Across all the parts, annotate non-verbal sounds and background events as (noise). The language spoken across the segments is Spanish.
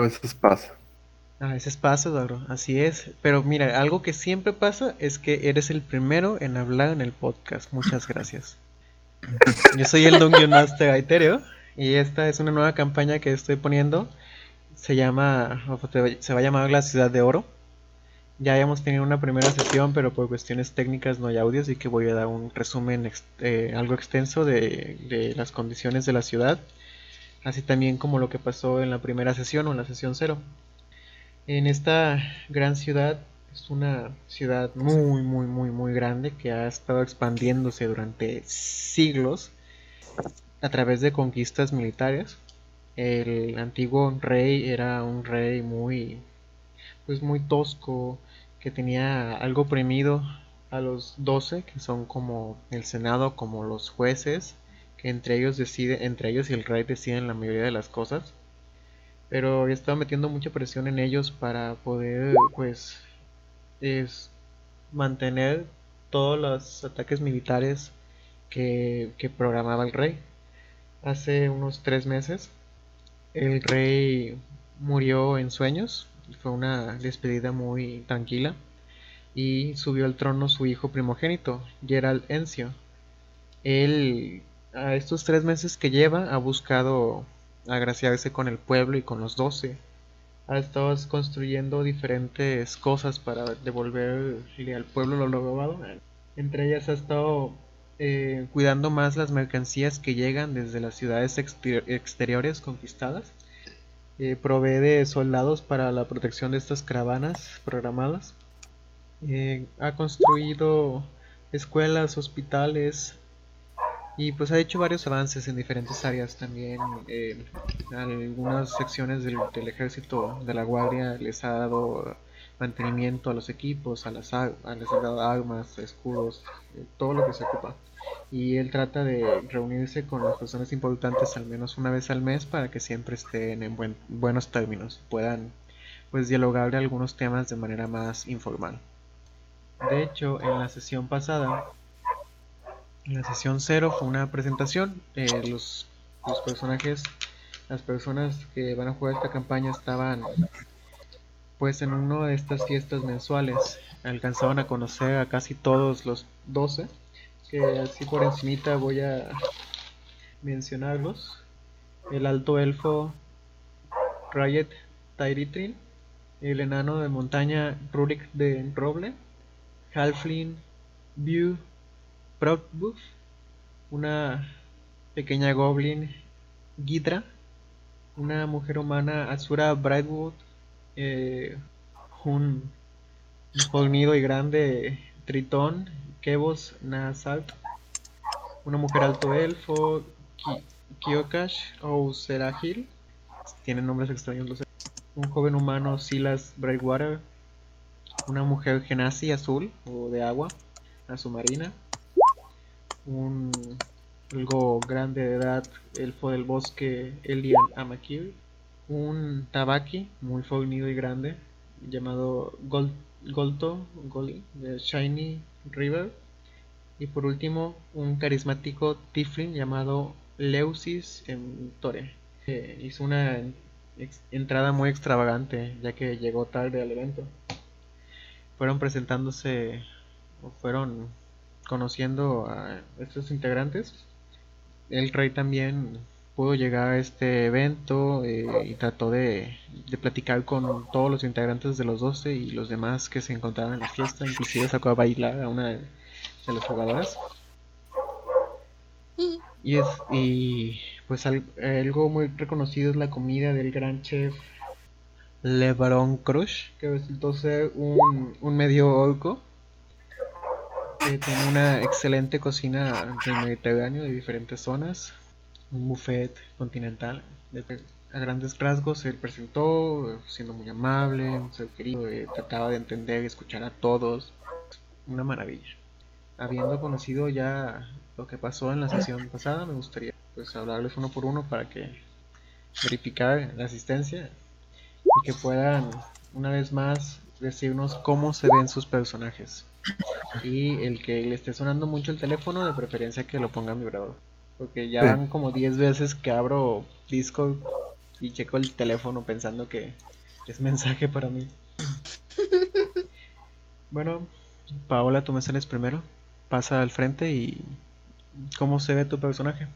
a veces pasa. A veces pasa, Eduardo, así es. Pero mira, algo que siempre pasa es que eres el primero en hablar en el podcast. Muchas gracias. Yo soy el Dungeon Master y esta es una nueva campaña que estoy poniendo. Se llama, se va a llamar La Ciudad de Oro. Ya habíamos tenido una primera sesión, pero por cuestiones técnicas no hay audio, así que voy a dar un resumen eh, algo extenso de, las condiciones de la ciudad, así también como lo que pasó en la primera sesión o en la sesión cero. En esta gran ciudad es una ciudad muy, muy, muy, muy grande que ha estado expandiéndose durante siglos a través de conquistas militares. El antiguo rey era un rey muy, pues muy tosco, que tenía algo oprimido a los doce, que son como el Senado, como los jueces, entre ellos decide, entre ellos y el rey deciden la mayoría de las cosas. Pero estaba metiendo mucha presión en ellos para poder, pues, es mantener todos los ataques militares que, que programaba el rey. Hace unos tres meses, el rey murió en sueños, fue una despedida muy tranquila y subió al trono su hijo primogénito, Gerald Encio. Él, a estos tres meses que lleva, ha buscado agraciarse con el pueblo y con los doce. Ha estado construyendo diferentes cosas para devolverle al pueblo lo robado. Entre ellas ha estado eh, cuidando más las mercancías que llegan desde las ciudades exteriores conquistadas eh, provee soldados para la protección de estas caravanas programadas. Eh, ha construido escuelas, hospitales y pues ha hecho varios avances en diferentes áreas también. Eh, algunas secciones del, ejército de la guardia les ha dado mantenimiento a los equipos, a las, a, les ha dado armas, escudos, todo lo que se ocupa y él trata de reunirse con las personas importantes al menos una vez al mes para que siempre estén en buenos términos, puedan pues dialogar de algunos temas de manera más informal. De hecho, en la sesión pasada, la sesión cero fue una presentación, eh, los, los personajes, las personas que van a jugar esta campaña estaban pues en una de estas fiestas mensuales, alcanzaban a conocer a casi todos los 12 que así por encimita voy a mencionarlos. El alto elfo Riot Tyritrin, el enano de montaña Rurik de Roble, Halfling View Proudbuff, una pequeña goblin Gidra, una mujer humana Azura Brightwood, eh, un fornido y grande Tritón Kevos Nasalt, una mujer alto elfo, Kyokash o Serahil, tienen nombres extraños los un joven humano Silas Brightwater, una mujer Genasi azul o de agua, a su marina, un algo grande de edad elfo del bosque Elian Amakir, un Tabaki muy fornido y grande llamado Gold, Golto Goli de Shiny River. Y por último, un carismático Tiflin llamado Leusis en Tore. hizo una entrada muy extravagante, ya que llegó tarde al evento. Fueron presentándose, o fueron conociendo a estos integrantes. El rey también pudo llegar a este evento eh, y trató de, de, platicar con todos los integrantes de los 12 y los demás que se encontraban en la fiesta. Inclusive sacó a bailar a una de las jugadoras. Y, es, y pues algo muy reconocido es la comida del gran chef Le Baron Crush, que resultó ser un, un medio orco. Que tiene una excelente cocina del Mediterráneo de diferentes zonas un buffet continental. a grandes rasgos se presentó siendo muy amable, un ser querido, eh, trataba de entender y escuchar a todos. Una maravilla. Habiendo conocido ya lo que pasó en la sesión pasada, me gustaría pues hablarles uno por uno para que verificar la asistencia y que puedan una vez más decirnos cómo se ven sus personajes. Y el que le esté sonando mucho el teléfono, de preferencia que lo ponga en vibrador. Porque ya van como 10 veces que abro Discord y checo el teléfono pensando que es mensaje para mí. (laughs) Bueno, Paola, tú me sales primero. Pasa al frente y... ¿Cómo se ve tu personaje?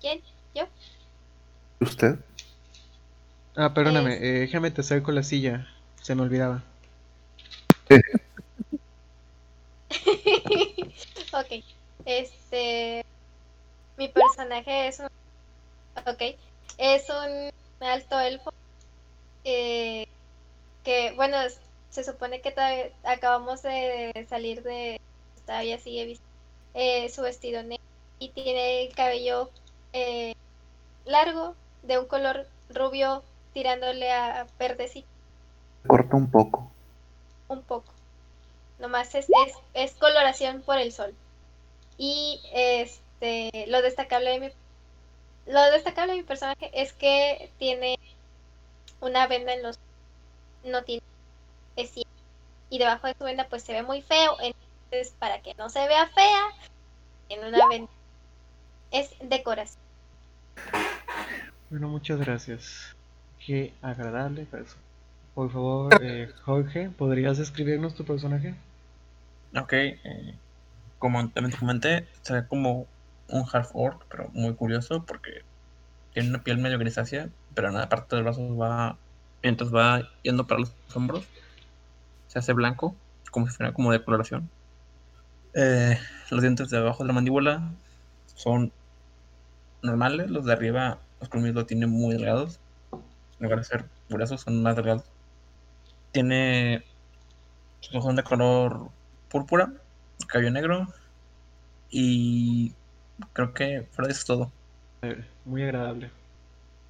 ¿Quién? ¿Yo? ¿Usted? Ah, perdóname, eh, déjame te acerco la silla. Se me olvidaba. ok. Este. Mi personaje es un. Ok. Es un alto elfo. eh, que, bueno, se supone que acabamos de salir de. Todavía sigue vis- eh, su vestido negro. Y tiene el cabello eh, largo, de un color rubio, tirándole a verdecito Corta un poco. un poco. Nomás es, es, es coloración por el sol. Y este lo destacable de mi lo destacable de mi personaje es que tiene una venda en los no tiene es y debajo de su venda pues se ve muy feo, entonces para que no se vea fea, tiene una venda es decoración. Bueno, muchas gracias. Qué agradable. Por favor, eh, Jorge, ¿podrías describirnos tu personaje? Ok, eh, como también se ve como un half orc, pero muy curioso porque tiene una piel medio grisácea, pero en la parte de los brazos va, mientras va yendo para los hombros, se hace blanco, como si fuera como de coloración. Eh, los dientes de abajo de la mandíbula son normales, los de arriba, los colmillos lo tienen muy delgados, en lugar de ser gruesos, son más delgados. Tiene sus ojos de color púrpura, cabello negro y creo que fuera de eso es todo. Eh, muy agradable.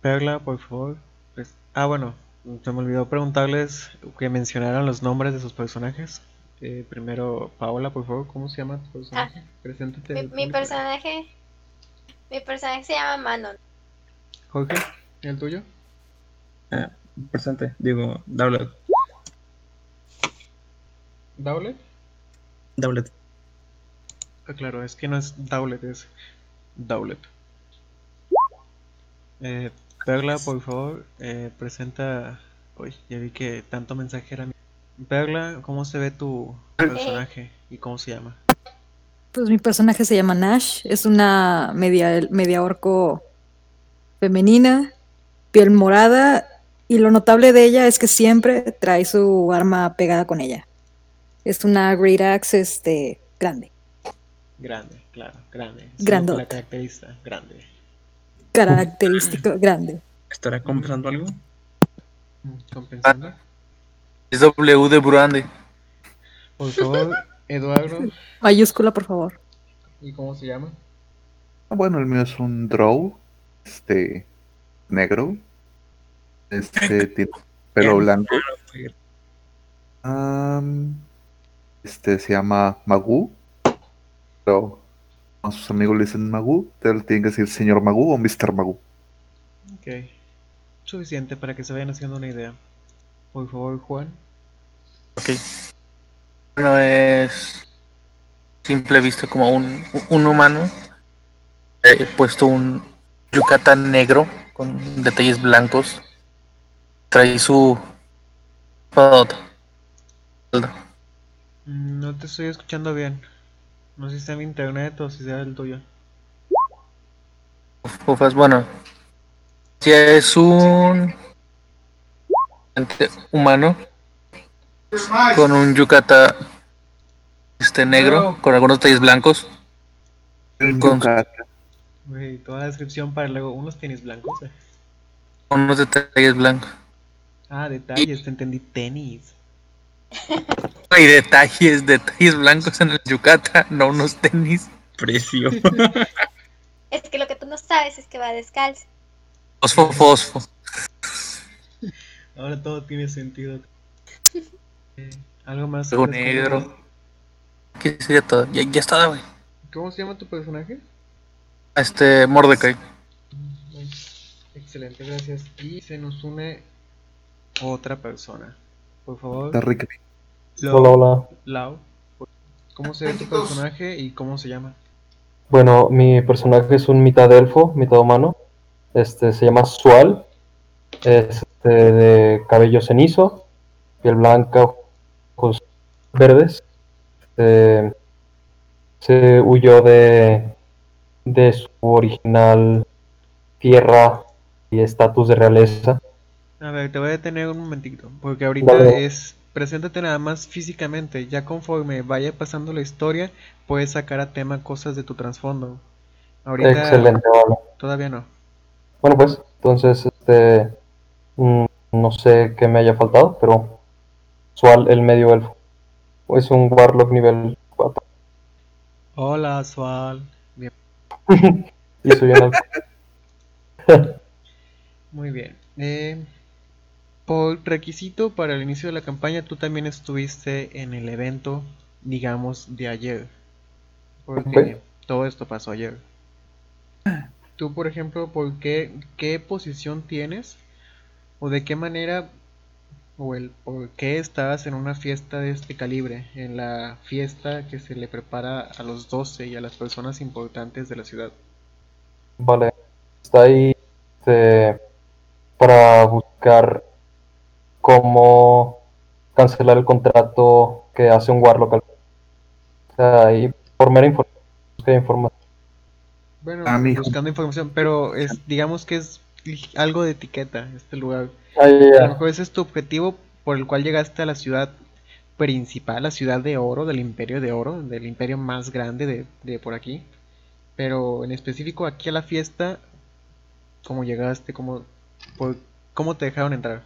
Perla, por favor. pues- Ah, bueno, se me olvidó preguntarles que mencionaran los nombres de sus personajes. Eh, primero, Paola, por favor, ¿cómo se llama tu personaje? Preséntate. Mi, personaje mi personaje se llama Manon. Jorge, ¿el tuyo? Eh, presente, digo, Dowlet. ¿Dowlet? Dowlet. Ah, claro, es que no es Dowlet, es Dowlet. Eh, Perla, por favor, eh, presenta. Uy, ya vi que tanto mensaje era. Perla, ¿cómo se ve tu personaje y cómo se llama? Pues mi personaje se llama Nash, es una media, media orco femenina, piel morada, y lo notable de ella es que siempre trae su arma pegada con ella. Es una Great Axe este, grande, Grande, claro, grande. Sí, Grandota. La caracteriza, grande. característico (clears throat) grande. ¿Estará compensando algo? Mm, Compensando. Es W de Brande. Por favor, (laughs) Eduardo, Mayúscula, por favor. ¿y cómo se llama? Ah, Bueno, el mío es un drow, este, negro. Este, (laughs) tiene pelo blanco. Este se llama Magoo. Pero a sus amigos le dicen Magoo. Él tiene que decir señor Magoo o Mr. Magoo. Ok. Suficiente para que se vayan haciendo una idea. Por favor, Juan. Ok. Bueno, es simple visto como un, un humano. He puesto un yucatán negro con detalles blancos. Trae su. Mm, No te estoy escuchando bien. No sé si está en internet o si sea el tuyo. Ufas, bueno. Si es un humano con un yucata este negro con algunos detalles blancos. Con-. Güey, toda la descripción para luego unos tenis blancos. eh. Unos detalles blancos. Ah, detalles, te entendí tenis. Hay detalles, detalles blancos en el yucata, no unos tenis. Precio. Es que lo que tú no sabes es que va descalzo. Fosfo, fosfo. Ahora todo tiene sentido. Eh, Algo más. Algo negro. ¿Qué sería todo? Ya, ya está, güey. ¿Cómo se llama tu personaje? Este, Mordecai. Excelente, gracias. Y se nos une otra persona. Por favor. Está rico. Lau. Hola, hola. Lau, ¿Cómo se ve tu personaje y cómo se llama? Bueno, mi personaje es un mitad elfo, mitad humano. Este se llama Sual. Es este, de cabello cenizo, piel blanca, ojos verdes. Este, se huyó de, de su original tierra y estatus de realeza. A ver, te voy a detener un momentito, porque ahorita Dale. es, preséntate nada más físicamente, ya conforme vaya pasando la historia, puedes sacar a tema cosas de tu trasfondo. Ahorita Excelente, vale. todavía no. Bueno, pues, entonces, este, mm, no sé qué me haya faltado, pero Sual, el medio elfo. Es un Warlock nivel 4. Hola, Sual. Bien, (laughs) Y soy un elfo. (laughs) muy bien. Eh, por requisito para el inicio de la campaña, tú también estuviste en el evento, digamos, de ayer. Porque todo esto pasó ayer. Tú, por ejemplo, ¿por qué, qué posición tienes? ¿O de qué manera, o el por qué estabas en una fiesta de este calibre? En la fiesta que se le prepara a los 12 y a las personas importantes de la ciudad. Vale. Está ahí este, para buscar cómo cancelar el contrato que hace un Warlock. al- O sea, ahí por mera información. información. Bueno, Ah, buscando información, pero es, digamos que es algo de etiqueta este lugar. Ah, A lo mejor ese es tu objetivo por el cual llegaste a la ciudad principal, la ciudad de oro, del imperio de oro, del imperio más grande de, de por aquí. Pero en específico aquí a la fiesta, ¿cómo llegaste? ¿Cómo, por- cómo te dejaron entrar?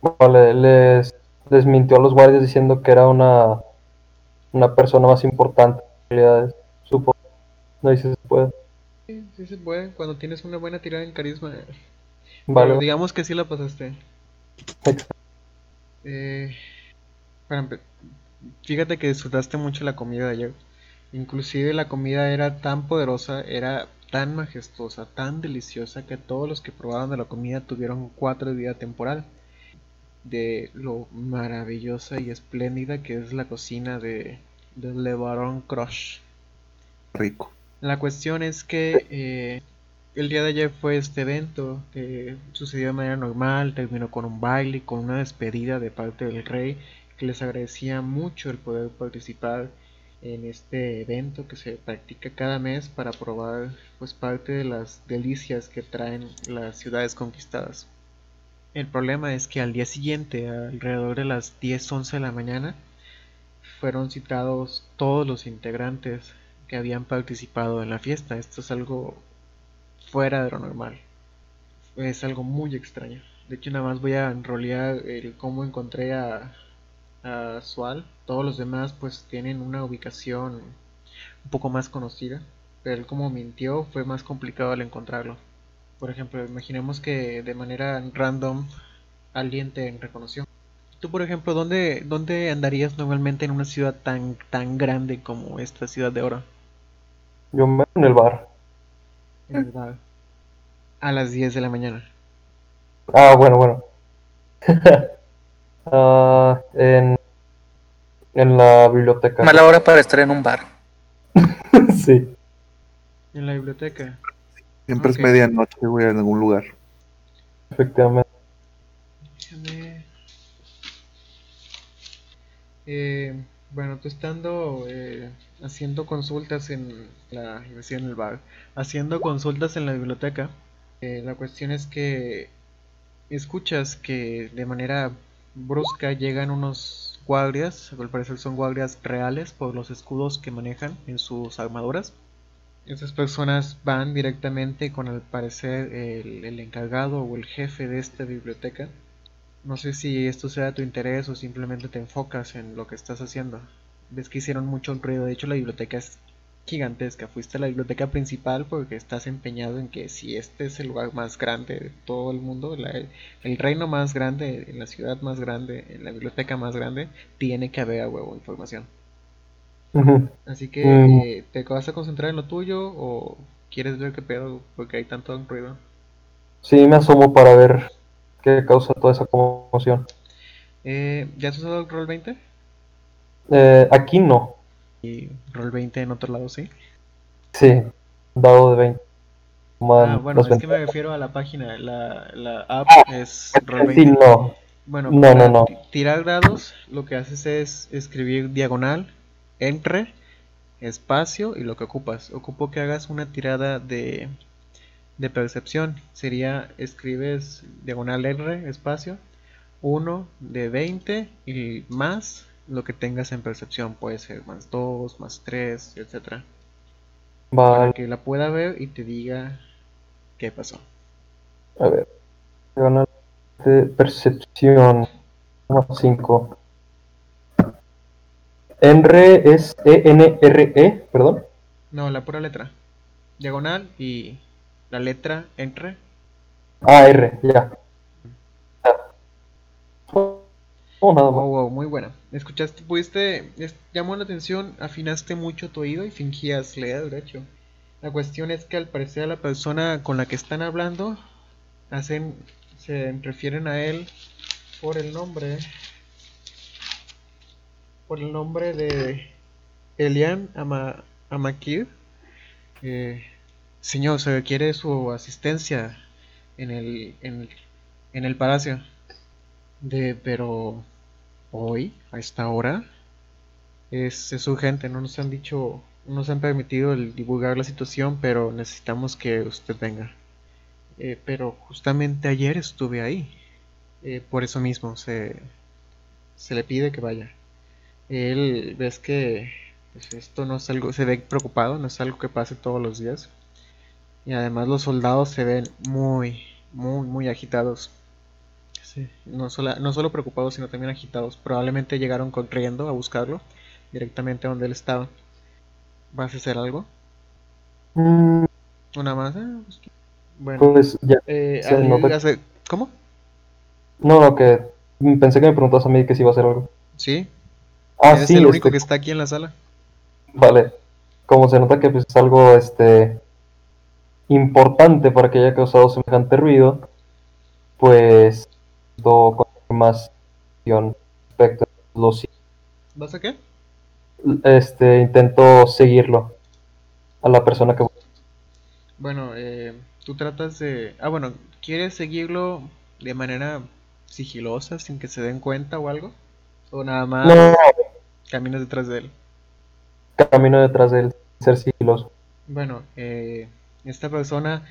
Vale, les, les mintió a los guardias diciendo que era una, una persona más importante. En realidad, supo. No dice si se puede. Sí, sí se puede, cuando tienes una buena tirada en carisma. Vale, Pero digamos que sí la pasaste. Exacto. Eh, fíjate que disfrutaste mucho la comida de ayer. Inclusive la comida era tan poderosa, era tan majestuosa, tan deliciosa que todos los que probaban de la comida tuvieron cuatro de vida temporal. De lo maravillosa y espléndida que es la cocina de, de Le Baron Crush. Rico. La cuestión es que eh, el día de ayer fue este evento que sucedió de manera normal, terminó con un baile, con una despedida de parte del rey, que les agradecía mucho el poder participar en este evento que se practica cada mes para probar pues parte de las delicias que traen las ciudades conquistadas. El problema es que al día siguiente, alrededor de las 10, 11 de la mañana, fueron citados todos los integrantes que habían participado en la fiesta. Esto es algo fuera de lo normal. Es algo muy extraño. De hecho, nada más voy a enrolear el cómo encontré a, a. Todos los demás pues tienen una ubicación un poco más conocida. Pero él como mintió fue más complicado al encontrarlo. Por ejemplo, imaginemos que de manera random alguien te reconoció. Tú, por ejemplo, ¿dónde, dónde andarías normalmente en una ciudad tan, tan grande como esta ciudad de oro? yo me en el bar. En el bar. A las 10 de la mañana. Ah, bueno, bueno. (laughs) Ah, en, en la biblioteca. Mala hora para estar en un bar. (laughs) sí. En la biblioteca. Siempre es medianoche, güey, en algún lugar. Efectivamente. Déjame- Eh, bueno, tú estando eh, haciendo consultas en la, en el bar, haciendo consultas en la biblioteca, eh, la cuestión es que escuchas que de manera brusca llegan unos guardias, al parecer son guardias reales por los escudos que manejan en sus armaduras. Esas personas van directamente con al parecer el, encargado o el jefe de esta biblioteca. No sé si esto sea tu interés o simplemente te enfocas en lo que estás haciendo. Ves que hicieron mucho ruido, de hecho la biblioteca es gigantesca. Fuiste a la biblioteca principal porque estás empeñado en que si este es el lugar más grande de todo el mundo, la- el reino más grande, la ciudad más grande, la biblioteca más grande, tiene que haber a huevo información. Así que, Mm. eh, ¿te vas a concentrar en lo tuyo o quieres ver qué pedo porque hay tanto ruido? Sí, me asomo para ver qué causa toda esa conmoción. Eh, ¿ya has usado el roll 20? Eh, aquí no. Y roll 20 en otro lado, sí. Sí, dado de 20. toman Ah, bueno, es que me refiero a la página. La, la app Ah, es Sí, Roll20. no. Bueno, No, para no, no. ti- tirar dados, lo que haces es escribir diagonal, entre, espacio y lo que ocupas. Ocupo que hagas una tirada de, de percepción. Sería, escribes diagonal R, espacio, 1 de 20 y más lo que tengas en percepción. Puede ser más 2, más 3, etcétera. Para Vale, que la pueda ver y te diga qué pasó. a ver. Diagonal de percepción. 5. Enre es E E-N-R-E, perdón. No, la pura letra. Diagonal y la letra entre. Ah, R, ya. Ya. Oh, nada más. Wow, muy buena. Escuchaste, pudiste, es- llamó la atención, afinaste mucho tu oído y fingías leer, de hecho. La cuestión es que al parecer la persona con la que están hablando hacen, se refieren a él por el nombre, por el nombre de Elian Ama, Amakir. Eh, señor, se requiere su asistencia en el, en en el palacio. De, pero hoy, a esta hora, es, es urgente, no nos han dicho, no nos han permitido el divulgar la situación, pero necesitamos que usted venga. Eh, pero justamente ayer estuve ahí, eh, por eso mismo se, se le pide que vaya. Él, ves que pues, esto no es algo, se ve preocupado, no es algo que pase todos los días. Y además los soldados se ven muy, muy, muy agitados. Sí, no solo, no solo preocupados, sino también agitados. Probablemente llegaron corriendo a buscarlo directamente donde él estaba. ¿Vas a hacer algo? Mm, ¿Una más? Ah, pues. Bueno, Pues ya. eh, hace- ¿cómo? No, no, que pensé que me preguntabas a mí que si iba a hacer algo. Sí, Ah, eres sí, el único este, que está aquí en la sala. Vale. Como se nota que pues, es algo este importante para que haya causado semejante ruido, pues do con más respecto a los ¿Vas a qué? este intento seguirlo a la persona que Bueno, eh, tú tratas de... Ah, bueno, ¿quieres seguirlo de manera sigilosa, sin que se den cuenta o algo? ¿O nada más no caminas detrás de él? camino detrás de él, ser sigiloso. Bueno, eh, esta persona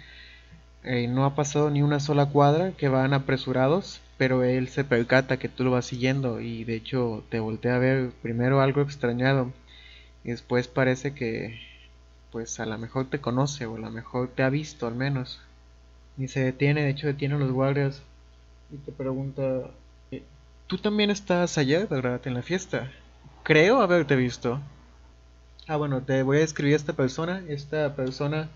eh, no ha pasado ni una sola cuadra, que van apresurados, pero él se percata que tú lo vas siguiendo y de hecho te voltea a ver primero algo extrañado y después parece que pues a lo mejor te conoce o a lo mejor te ha visto al menos. Y se detiene, de hecho detiene a los guardias y te pregunta, eh, ¿tú también estás allá, verdad, en la fiesta? Creo haberte visto. Ah, bueno, te voy a describir a esta persona. Esta persona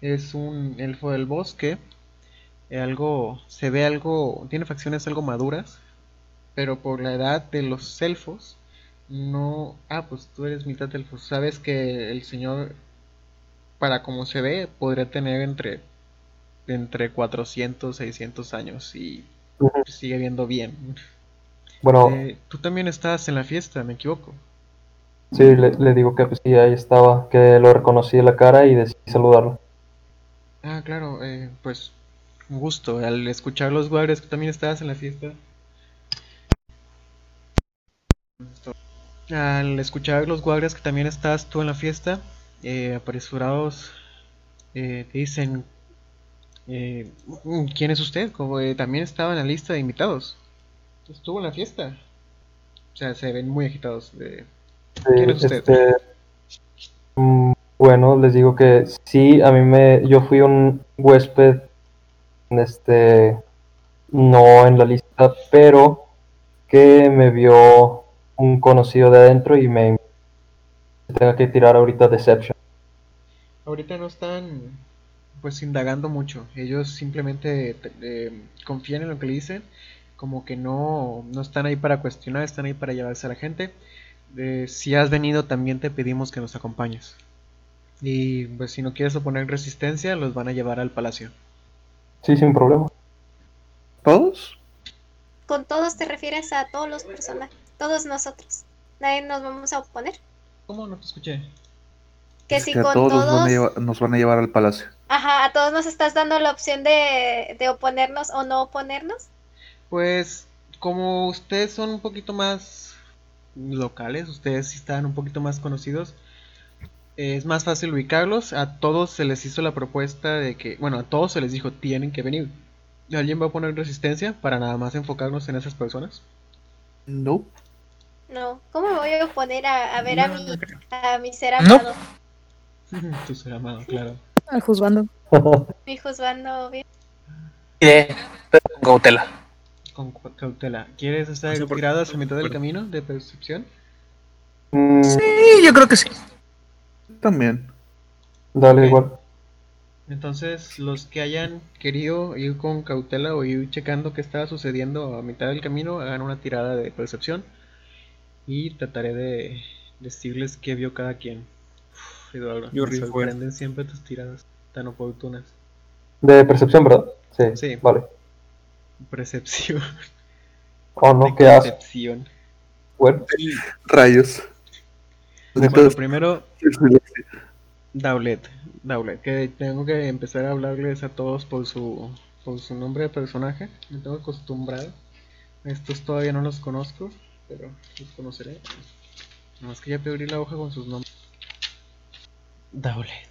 es un elfo del bosque. eh, Algo, se ve algo, tiene facciones algo maduras, pero por la edad de los elfos, no... Ah, pues tú eres mitad elfo. Sabes que el señor, para como se ve, podría tener entre, entre 400, 600 años y sigue viendo bien. Bueno, Eh, tú también estabas en la fiesta, me equivoco. sí, le, le digo que pues, sí, ahí estaba, que lo reconocí de la cara y decidí saludarlo. Ah, claro, eh, pues un gusto. Al escuchar los guardias que también estabas en la fiesta. Al escuchar los guardias que también estabas tú en la fiesta, eh, apresurados, eh, te dicen, eh, "Mm, ¿quién es usted? Como eh, también estaba en la lista de invitados. Estuvo en la fiesta. O sea, se ven muy agitados. de- ¿Quién es usted? Este, mm, bueno, les digo que sí, a mí me, yo fui un huésped, este, no en la lista, pero que me vio un conocido de adentro y me tenga que tirar ahorita Deception. Ahorita no están pues indagando mucho. Ellos simplemente te- eh, confían en lo que le dicen. Como que no, no están ahí para cuestionar, están ahí para llevarse a la gente. Eh, si has venido también te pedimos que nos acompañes. Y pues si no quieres oponer resistencia, los van a llevar al palacio. Sí, sin problema. ¿Todos? Con todos te refieres a todos los personajes, todos nosotros. Nadie nos vamos a oponer. ¿Cómo no te escuché? Que Es si que a con todos nos van a todos, llevar, nos van a llevar al palacio. Ajá, a todos nos estás dando la opción de, de oponernos o no oponernos. Pues como ustedes son un poquito más locales, ustedes sí están un poquito más conocidos, es más fácil ubicarlos. A todos se les hizo la propuesta de que, bueno, a todos se les dijo tienen que venir. ¿Alguien va a poner resistencia para nada más enfocarnos en esas personas? No. No, ¿cómo me voy a oponer a, a ver a No, mi, no a mi ser No. amado? (laughs) tu ser amado, claro. Al juzgando. Mi juzgando bien. Iré, pero con cautela. Con cautela. ¿Quieres estar No sé tiradas a mitad del camino de percepción? Mm, Sí, yo creo que sí. También. dale igual. Entonces, los que hayan querido ir con cautela o ir checando qué estaba sucediendo a mitad del camino, hagan una tirada de percepción y trataré de decirles qué vio cada quien. Uf, Eduardo, Yo me eh. sorprenden siempre tus tiradas tan oportunas. De percepción, ¿verdad? Sí. Sí. Vale. Percepción. Oh, no, qué asco. percepción. Bueno, Rayos. Bueno, Entonces, primero, Daulet, Daulet, que tengo que empezar a hablarles a todos por su, por su nombre de personaje. Me tengo acostumbrado. Estos todavía no los conozco, pero los conoceré. Nada más que ya perdí la hoja con sus nombres. Daulet,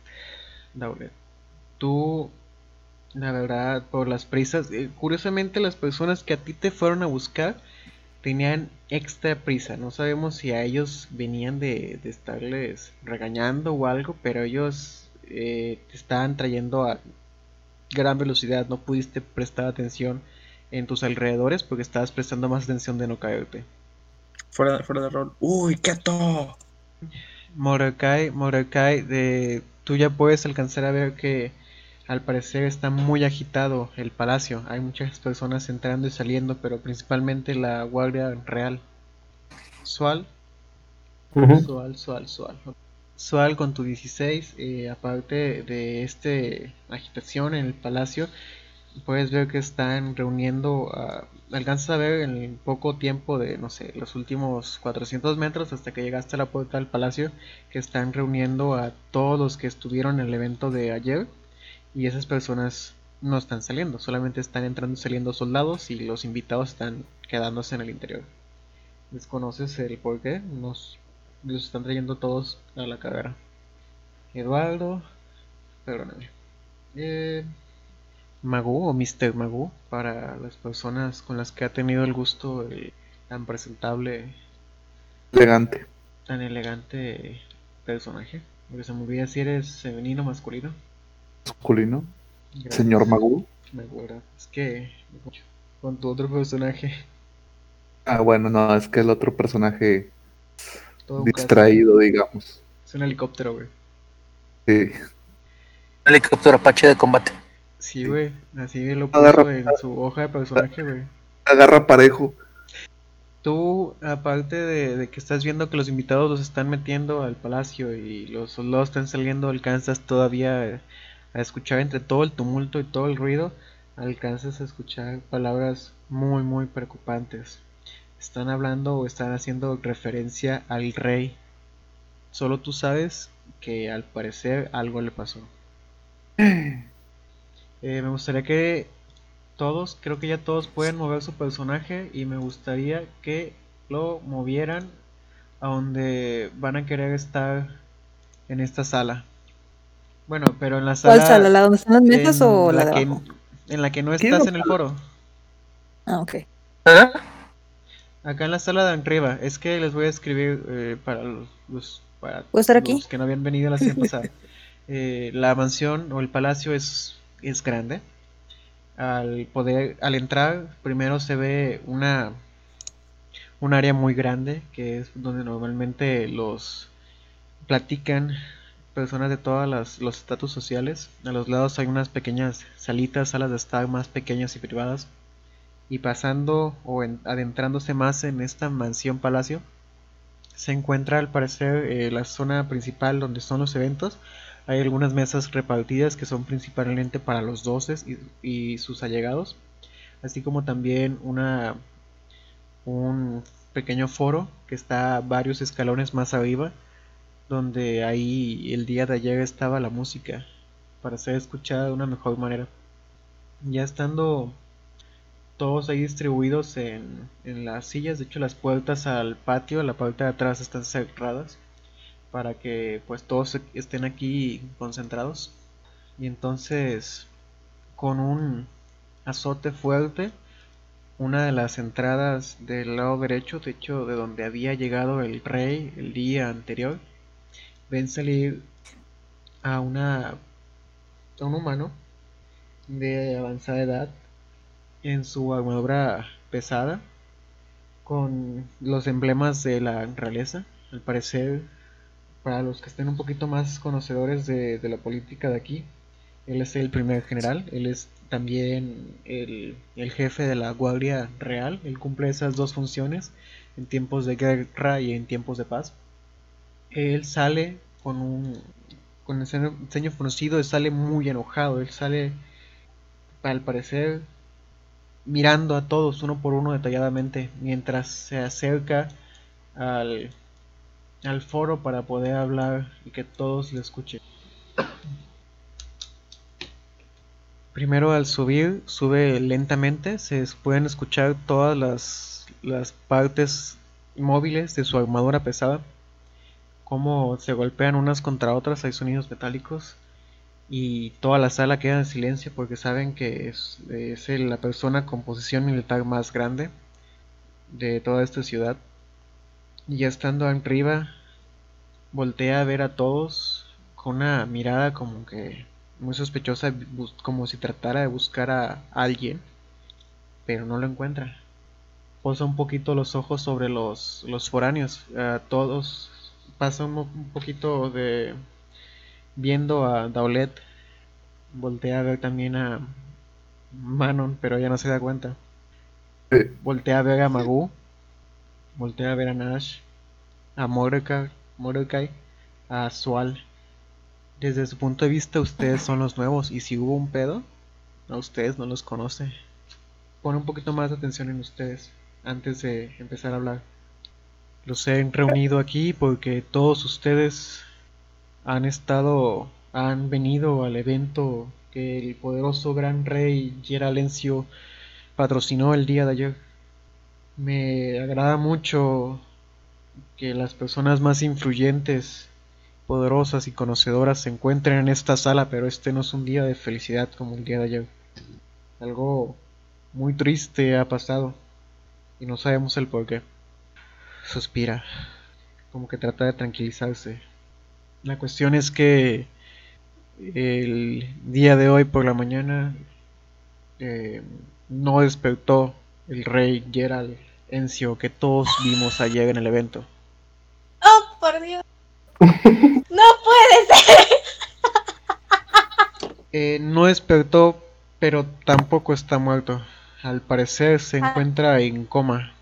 Daulet. Tú, la verdad, por las prisas, eh, curiosamente las personas que a ti te fueron a buscar tenían extra prisa. No sabemos si a ellos venían de, de estarles regañando o algo, pero ellos eh, te estaban trayendo a gran velocidad. No pudiste prestar atención en tus alrededores porque estabas prestando más atención de no caerte. Fuera, fuera de rol. ¡Uy, quieto! Mordecai, Mordecai, de, tú ya puedes alcanzar a ver que al parecer está muy agitado el palacio. Hay muchas personas entrando y saliendo, pero principalmente la guardia real. Sual, ujú. Sual, Sual, Sual. Sual con tu 16, eh, aparte de este agitación en el palacio, puedes ver que están reuniendo, a- alcanzas a ver en el poco tiempo de, no sé, los últimos 400 metros hasta que llegaste a la puerta del palacio, que están reuniendo a todos los que estuvieron en el evento de ayer y esas personas no están saliendo, solamente están entrando y saliendo soldados y los invitados están quedándose en el interior. Desconoces el por qué, nos los están trayendo todos a la carrera. Eduardo, perdóname. Eh, Magu o Mr. Magu para las personas con las que ha tenido el gusto el tan presentable, elegante. tan elegante personaje. Porque se me olvida si eres femenino o masculino. Masculino. Gracias. Señor Magu. Es que con tu otro personaje, Ah, bueno, no, es que el otro personaje todo caso. distraído, digamos. Es un helicóptero, güey. Sí. Helicóptero Apache de combate. Sí, güey. Así lo Agarra- puso en su hoja de personaje, güey. Agarra parejo. Tú, aparte de, de que estás viendo que los invitados los están metiendo al palacio y los soldados están saliendo, alcanzas todavía a escuchar entre todo el tumulto y todo el ruido, alcanzas a escuchar palabras muy, muy preocupantes. Están hablando o están haciendo referencia al rey. Solo tú sabes que al parecer algo le pasó. (clears throat) Eh, me gustaría que todos, creo que ya todos pueden mover su personaje y me gustaría que lo movieran a donde van a querer estar en esta sala. Bueno, pero en la sala, ¿Cuál sala? ¿La donde están las mesas o la de que, abajo? en la que no ¿Qué estás en el foro. Ah, ok. ¿Ah? Acá en la sala de arriba. Es que les voy a escribir eh, para los, para ¿Puedo estar aquí? los que no habían venido la semana pasada. (laughs) Eh, la mansión o el palacio es, es grande. Al poder, al entrar, primero se ve una un área muy grande que es donde normalmente los platican personas de todos los estatus sociales. A los lados hay unas pequeñas salitas, salas de estar más pequeñas y privadas. Y pasando o en- adentrándose más en esta mansión palacio, se encuentra al parecer eh, la zona principal donde son los eventos. Hay algunas mesas repartidas que son principalmente para los doces y, y sus allegados, así como también una un pequeño foro que está varios escalones más arriba, donde ahí el día de ayer estaba la música para ser escuchada de una mejor manera. Ya estando todos ahí distribuidos en, en las sillas, de hecho las puertas al patio, la parte de atrás están cerradas para que pues todos estén aquí concentrados. Y entonces con un azote fuerte, una de las entradas del lado derecho, de hecho de donde había llegado el rey el día anterior, ven salir a una un humano de avanzada edad en su armadura pesada con los emblemas de la realeza. Al parecer, para los que estén un poquito más conocedores de, de la política de aquí, él es el primer general, él es también el, el, jefe de la Guardia Real, él cumple esas dos funciones en tiempos de guerra y en tiempos de paz. Él sale con un con el ceño fruncido, él sale muy enojado, él sale al parecer mirando a todos uno por uno detalladamente mientras se acerca al, al foro para poder hablar y que todos le escuchen. Primero al subir, sube lentamente, se pueden escuchar todas las, las partes móviles de su armadura pesada, cómo se golpean unas contra otras, hay sonidos metálicos y toda la sala queda en silencio porque saben que es, la persona con posición militar más grande de toda esta ciudad. Y ya estando arriba, voltea a ver a todos con una mirada como que muy sospechosa, como si tratara de buscar a alguien, pero no lo encuentra. Posa un poquito los ojos sobre los, los foráneos, a todos pasa un, un poquito de viendo a Daulet, voltea a ver también a Manon, pero ya no se da cuenta. Voltea a ver a Magu, voltea a ver a Nash, a Mordecai, Mordecai a Sual. Desde su punto de vista, ustedes son los nuevos, y si hubo un pedo, a ustedes no los conoce. Pone un poquito más de atención en ustedes antes de empezar a hablar. Los he reunido aquí porque todos ustedes han estado, han venido al evento que el poderoso gran rey Geralencio patrocinó el día de ayer. Me agrada mucho que las personas más influyentes, poderosas y conocedoras se encuentren en esta sala, pero este no es un día de felicidad como el día de ayer. Algo muy triste ha pasado y no sabemos el por qué. Suspira, como que trata de tranquilizarse. La cuestión es que el día de hoy por la mañana eh, no despertó el rey Gerald Encio que todos vimos ayer en el evento. ¡Oh, por Dios! (laughs) ¡No puede ser! (laughs) Eh, no despertó, pero tampoco está muerto. Al parecer se encuentra en coma.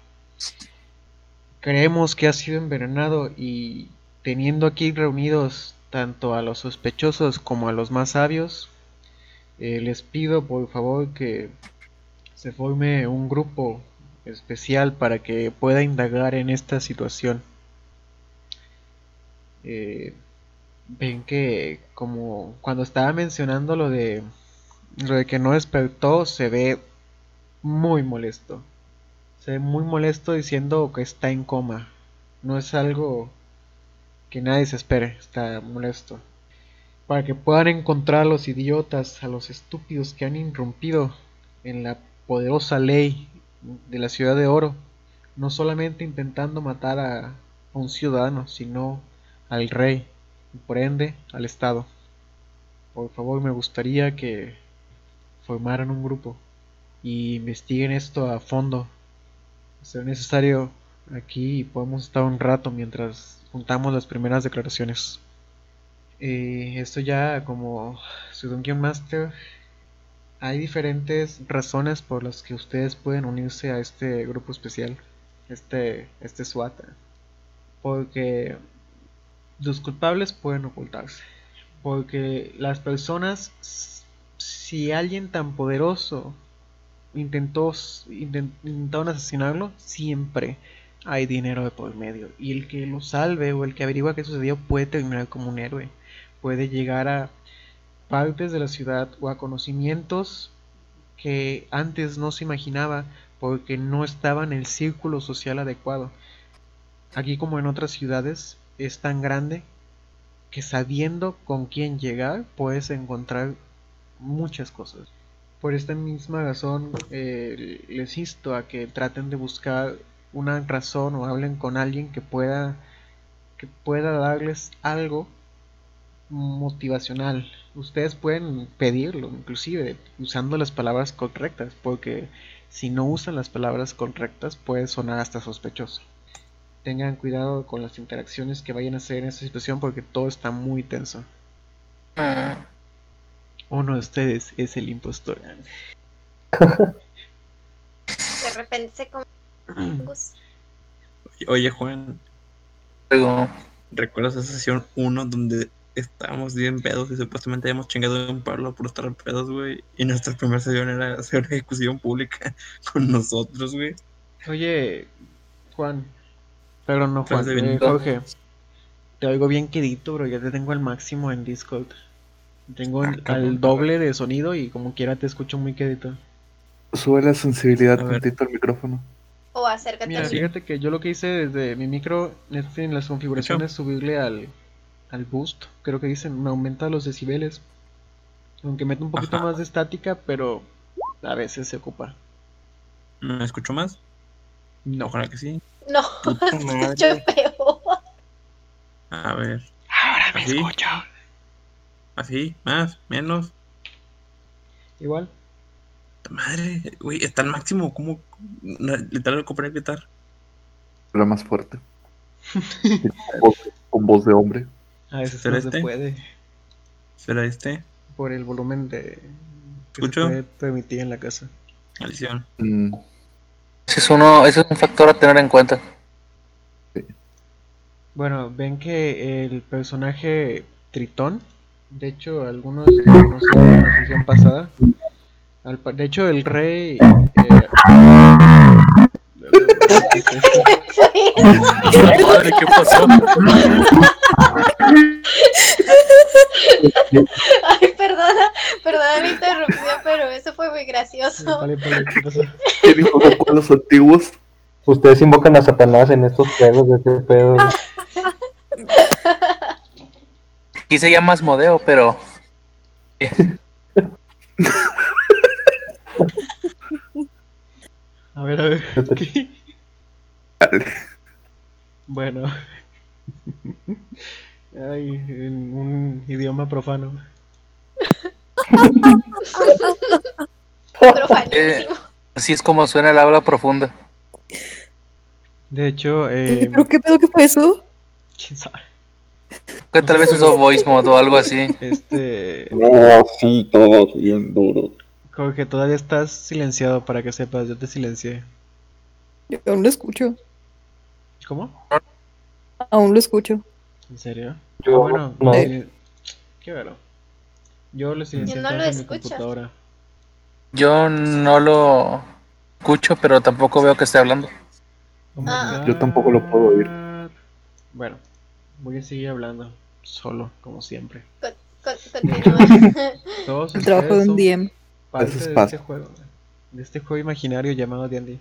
Creemos que ha sido envenenado y teniendo aquí reunidos tanto a los sospechosos como a los más sabios, eh, les pido por favor que se forme un grupo especial para que pueda indagar en esta situación. Eh, ven que como cuando estaba mencionando lo de lo de que no despertó se ve muy molesto se ve muy molesto diciendo que está en coma no es algo que nadie se espere está molesto para que puedan encontrar a los idiotas a los estúpidos que han irrumpido en la poderosa ley de la ciudad de oro no solamente intentando matar a, un ciudadano sino al rey y por ende al Estado. Por favor, me gustaría que formaran un grupo y investiguen esto a fondo. Si es necesario, aquí podemos estar un rato mientras juntamos las primeras declaraciones. Eh, esto ya como su Master, hay diferentes razones por las que ustedes pueden unirse a este grupo especial, este, este SWAT. Porque los culpables pueden ocultarse. Porque las personas, si alguien tan poderoso intentó, intentaron asesinarlo, siempre hay dinero de por medio. Y el que lo salve o el que averigua qué sucedió puede terminar como un héroe. Puede llegar a, partes de la ciudad o a conocimientos que antes no se imaginaba porque no estaba en el círculo social adecuado. Aquí como en otras ciudades es tan grande que sabiendo con quién llegar puedes encontrar muchas cosas. Por esta misma razón eh, les insto a que traten de buscar una razón o hablen con alguien que pueda que pueda darles algo motivacional. Ustedes pueden pedirlo, inclusive usando las palabras correctas, porque si no usan las palabras correctas puede sonar hasta sospechoso. Tengan cuidado con las interacciones que vayan a hacer en esta situación porque todo está muy tenso. Uno de ustedes es el impostor. De repente se come. (clears throat) Oye, Juan, luego, ¿recuerdas esa sesión 1 donde estábamos bien pedos y supuestamente habíamos chingado un palo por estar pedos, güey? Y nuestra primera sesión era hacer una ejecución pública (laughs) con nosotros, güey. Oye, Juan. Perdón, no Juan. Eh. Jorge. Te oigo bien quedito, bro. Ya te tengo al máximo en Discord. Tengo el- Ah, al doble de sonido y como quiera te escucho muy quedito. Sube la sensibilidad tantito al micrófono. O acércate Mira, al fíjate que yo lo que hice desde mi micro en las configuraciones subirle al, al boost. Creo que dicen, me aumenta los decibeles. Aunque mete un poquito Ajá. más de estática, pero a veces se ocupa. ¿Me escucho más? No. Ojalá que sí. No, (laughs) escuchó peor. A ver. Ahora me escucho. ¿Así? ¿Más? ¿Menos? Igual. Madre, güey, está al máximo. ¿Cómo? Literal, lo compré gritar. Habla más fuerte. (laughs) con, voz, con voz de hombre. A veces ¿Será no se este? puede. ¿Será este? Por el volumen de que se ¿Escucho? puede permitir en la casa. Maldición. Mm, ese es uno, ese es un factor a tener en cuenta. Bueno, ven que el personaje Tritón, de hecho, algunos conocen en la sesión pasada. De hecho, el rey. eh, ¿qué es esto? Madre, ¿qué pasó? Ay, perdona, perdona la interrupción, pero eso fue muy gracioso. Vale, vale, ¿qué pasó? ¿Qué dijo de los antiguos? Ustedes invocan a Satanás en estos juegos de este pedo. (laughs) Aquí se llama Asmodeo, pero (laughs) A ver, a ver. Bueno. Ay, en un idioma profano. Profanísimo. (laughs) así es como suena el habla profunda. De hecho, Eh, eh, ¿Pero qué pedo? ¿Qué fue eso? quién sabe. Que tal vez usó voice mode o algo así. Este. No, sí, todos bien duro. Como que todavía estás silenciado para que sepas, yo te silencié. Yo aún lo escucho. ¿Cómo? Aún lo escucho. ¿En serio? Yo Ah, bueno, no. eh, qué bueno. Yo lo silencié Yo no lo en mi escucho. computadora. Yo no lo escucho, pero tampoco veo que esté hablando. Oh Ah. Yo tampoco lo puedo oír. Bueno, voy a seguir hablando solo, como siempre. Con- Continúa. (laughs) Todos El trabajo de un DM. parte es de este juego, de este juego imaginario llamado D&D.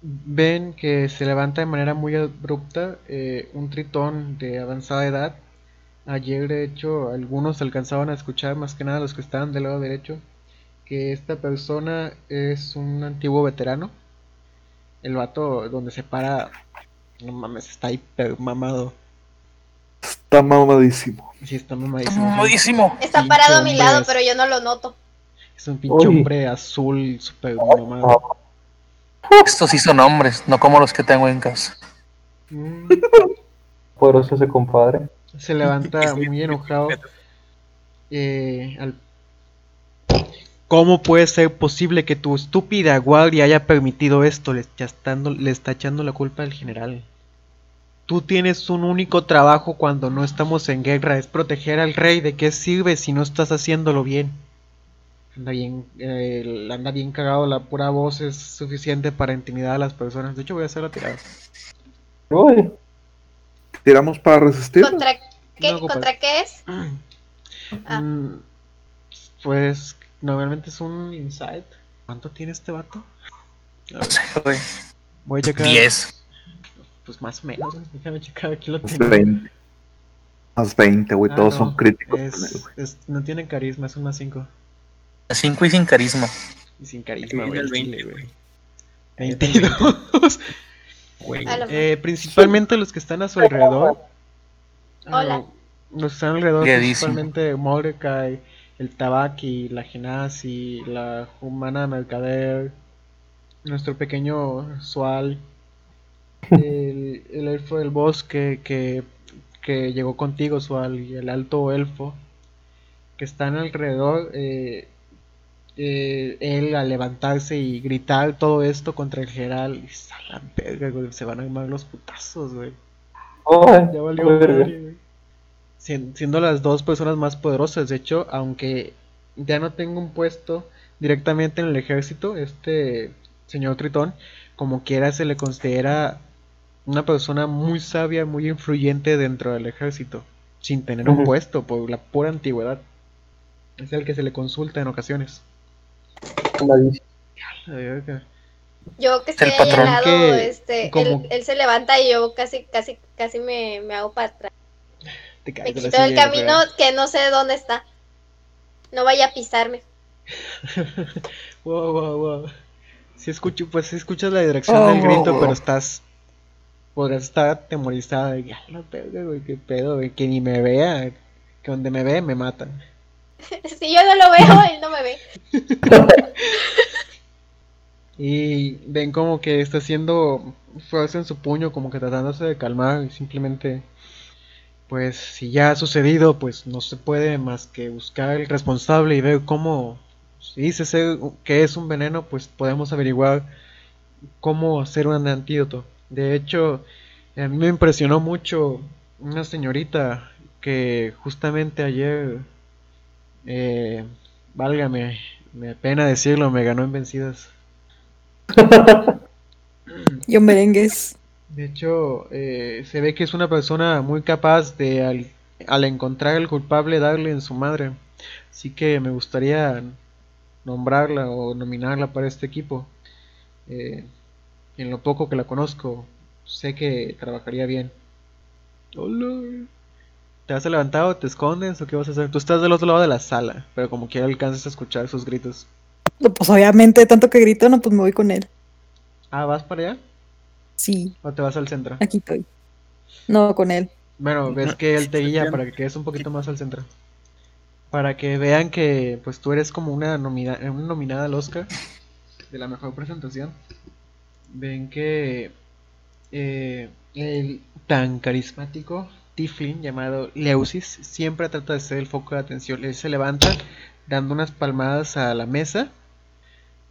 Ven que se levanta de manera muy abrupta eh, un tritón de avanzada edad. Ayer, de hecho, algunos alcanzaban a escuchar, más que nada los que estaban del lado derecho, que esta persona es un antiguo veterano. El vato donde se para, no mames, está hiper mamado. Está mamadísimo. Sí, está mamadísimo. Está parado a mi lado, pero yo no lo noto. Es un pinche hombre azul, super mamado. Estos sí son hombres, no como los que tengo en casa. (laughs) Mm, Poderoso ese compadre. Se levanta muy enojado. eh, al- ¿Cómo puede ser posible que tu estúpida guardia haya permitido esto? Le está, estando- le está echando la culpa al general. Tú tienes un único trabajo cuando no estamos en guerra, es proteger al rey. ¿De qué sirve si no estás haciéndolo bien? Anda bien, eh, anda bien cagado, la pura voz es suficiente para intimidar a las personas. De hecho, voy a hacer la tirada. Uy, ¿Tiramos para resistir? ¿Contra qué, No ocupas. ¿contra qué es? (clears throat) Ah. Mm, Pues normalmente es un insight. ¿Cuánto tiene este vato? A No ver, sé, güey. voy a checar. 10. Pues más o menos. güey, Déjame checar. Aquí lo tengo. 20. Más 20, güey. Ah, Todos no, son críticos. es- es- no tiene carisma, es un más 5. 5 y sin carisma. Y sin carisma, güey. el el 20, chile, güey. güey. 22. (laughs) Güey. Eh, principalmente los que están a su alrededor. Hola. ah, los que están alrededor, Guiadísimo. principalmente Mordecai, el Tabaki, la Genasi, la humana Mercader, nuestro pequeño Sual, el, el elfo del bosque que, que llegó contigo, y el alto elfo, que están alrededor. eh, eh, él al levantarse y gritar todo esto contra el general, y a la verga, güey, se van a armar los putazos, güey. Ya valió verga. madre, Siendo las dos personas más poderosas, de hecho, aunque ya no tengo un puesto directamente en el ejército, este señor Tritón, como quiera se le considera una persona muy sabia, muy influyente dentro del ejército, sin tener un puesto por la pura antigüedad. Es el que se le consulta en ocasiones. Yo que estoy El ahí al patrón lado, que- este, como- él, él se levanta y yo casi, casi, casi me, me hago para atrás. Te Me quito el silla, camino que no sé dónde está. No vaya a pisarme. (laughs) Wow, wow, wow. Si escucho, pues sí escuchas la dirección Oh, del grito, wow. pero estás. Podrás estar atemorizada de que, "A la verga, güey, qué pedo, güey, que ni me vea, que donde me ve me matan. (laughs) Si yo no lo veo, (laughs) él no me ve. (laughs) Y ven como que está haciendo fuerza en su puño, como que tratándose de calmar, y simplemente, pues, si ya ha sucedido, pues no se puede más que buscar el responsable y ver cómo, si dice que es un veneno, pues podemos averiguar cómo hacer un antídoto. De hecho, a mí me impresionó mucho una señorita que justamente ayer, eh, válgame, me pena decirlo, me ganó en vencidas. (laughs) Yo merengues. De hecho, eh, se ve que es una persona muy capaz de, al, al encontrar el culpable, darle en su madre. Así que me gustaría nombrarla o nominarla para este equipo. Eh, en lo poco que la conozco, sé que trabajaría bien. Hola. ¿Te has levantado? ¿Te escondes o qué vas a hacer? Tú estás del otro lado de la sala, pero como quiera alcanzas a escuchar sus gritos. No, Pues obviamente, tanto que grito, no, pues me voy con él. Ah, ¿vas para allá? Sí, ¿O te vas al centro? aquí estoy. No, con él. Bueno, ves que él te guía para que quedes un poquito más al centro. Para que vean que pues tú eres como una, nomina- una nominada al Oscar de la mejor presentación. Ven que eh, el tan carismático Tiflin llamado Leusis siempre trata de ser el foco de atención. Él se levanta dando unas palmadas a la mesa.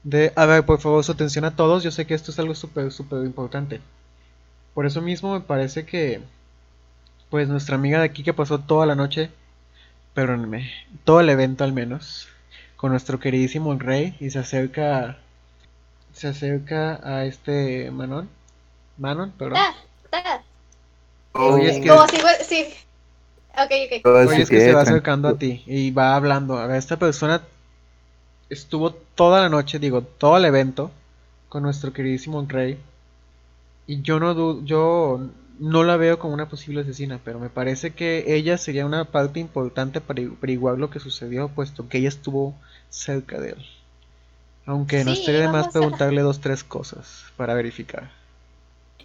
De, a ver, por favor, su atención a todos. Yo sé que esto es algo súper, súper importante. Por eso mismo me parece que pues nuestra amiga de aquí que pasó toda la noche, perdónenme, todo el evento al menos, con nuestro queridísimo rey y se acerca, se acerca a este Manon, Manon, perdón. Ah, ah. Oye, es que, Como si sí. Ok, ok. Todo oye, es que se va acercando a ti y va hablando. A ver, esta persona estuvo toda la noche, digo, todo el evento con nuestro queridísimo rey y yo no yo no la veo como una posible asesina, pero me parece que ella sería una parte importante para averiguar lo que sucedió, puesto que ella estuvo cerca de él. Aunque no Sí, estaría de más vamos a- preguntarle dos, tres cosas para verificar.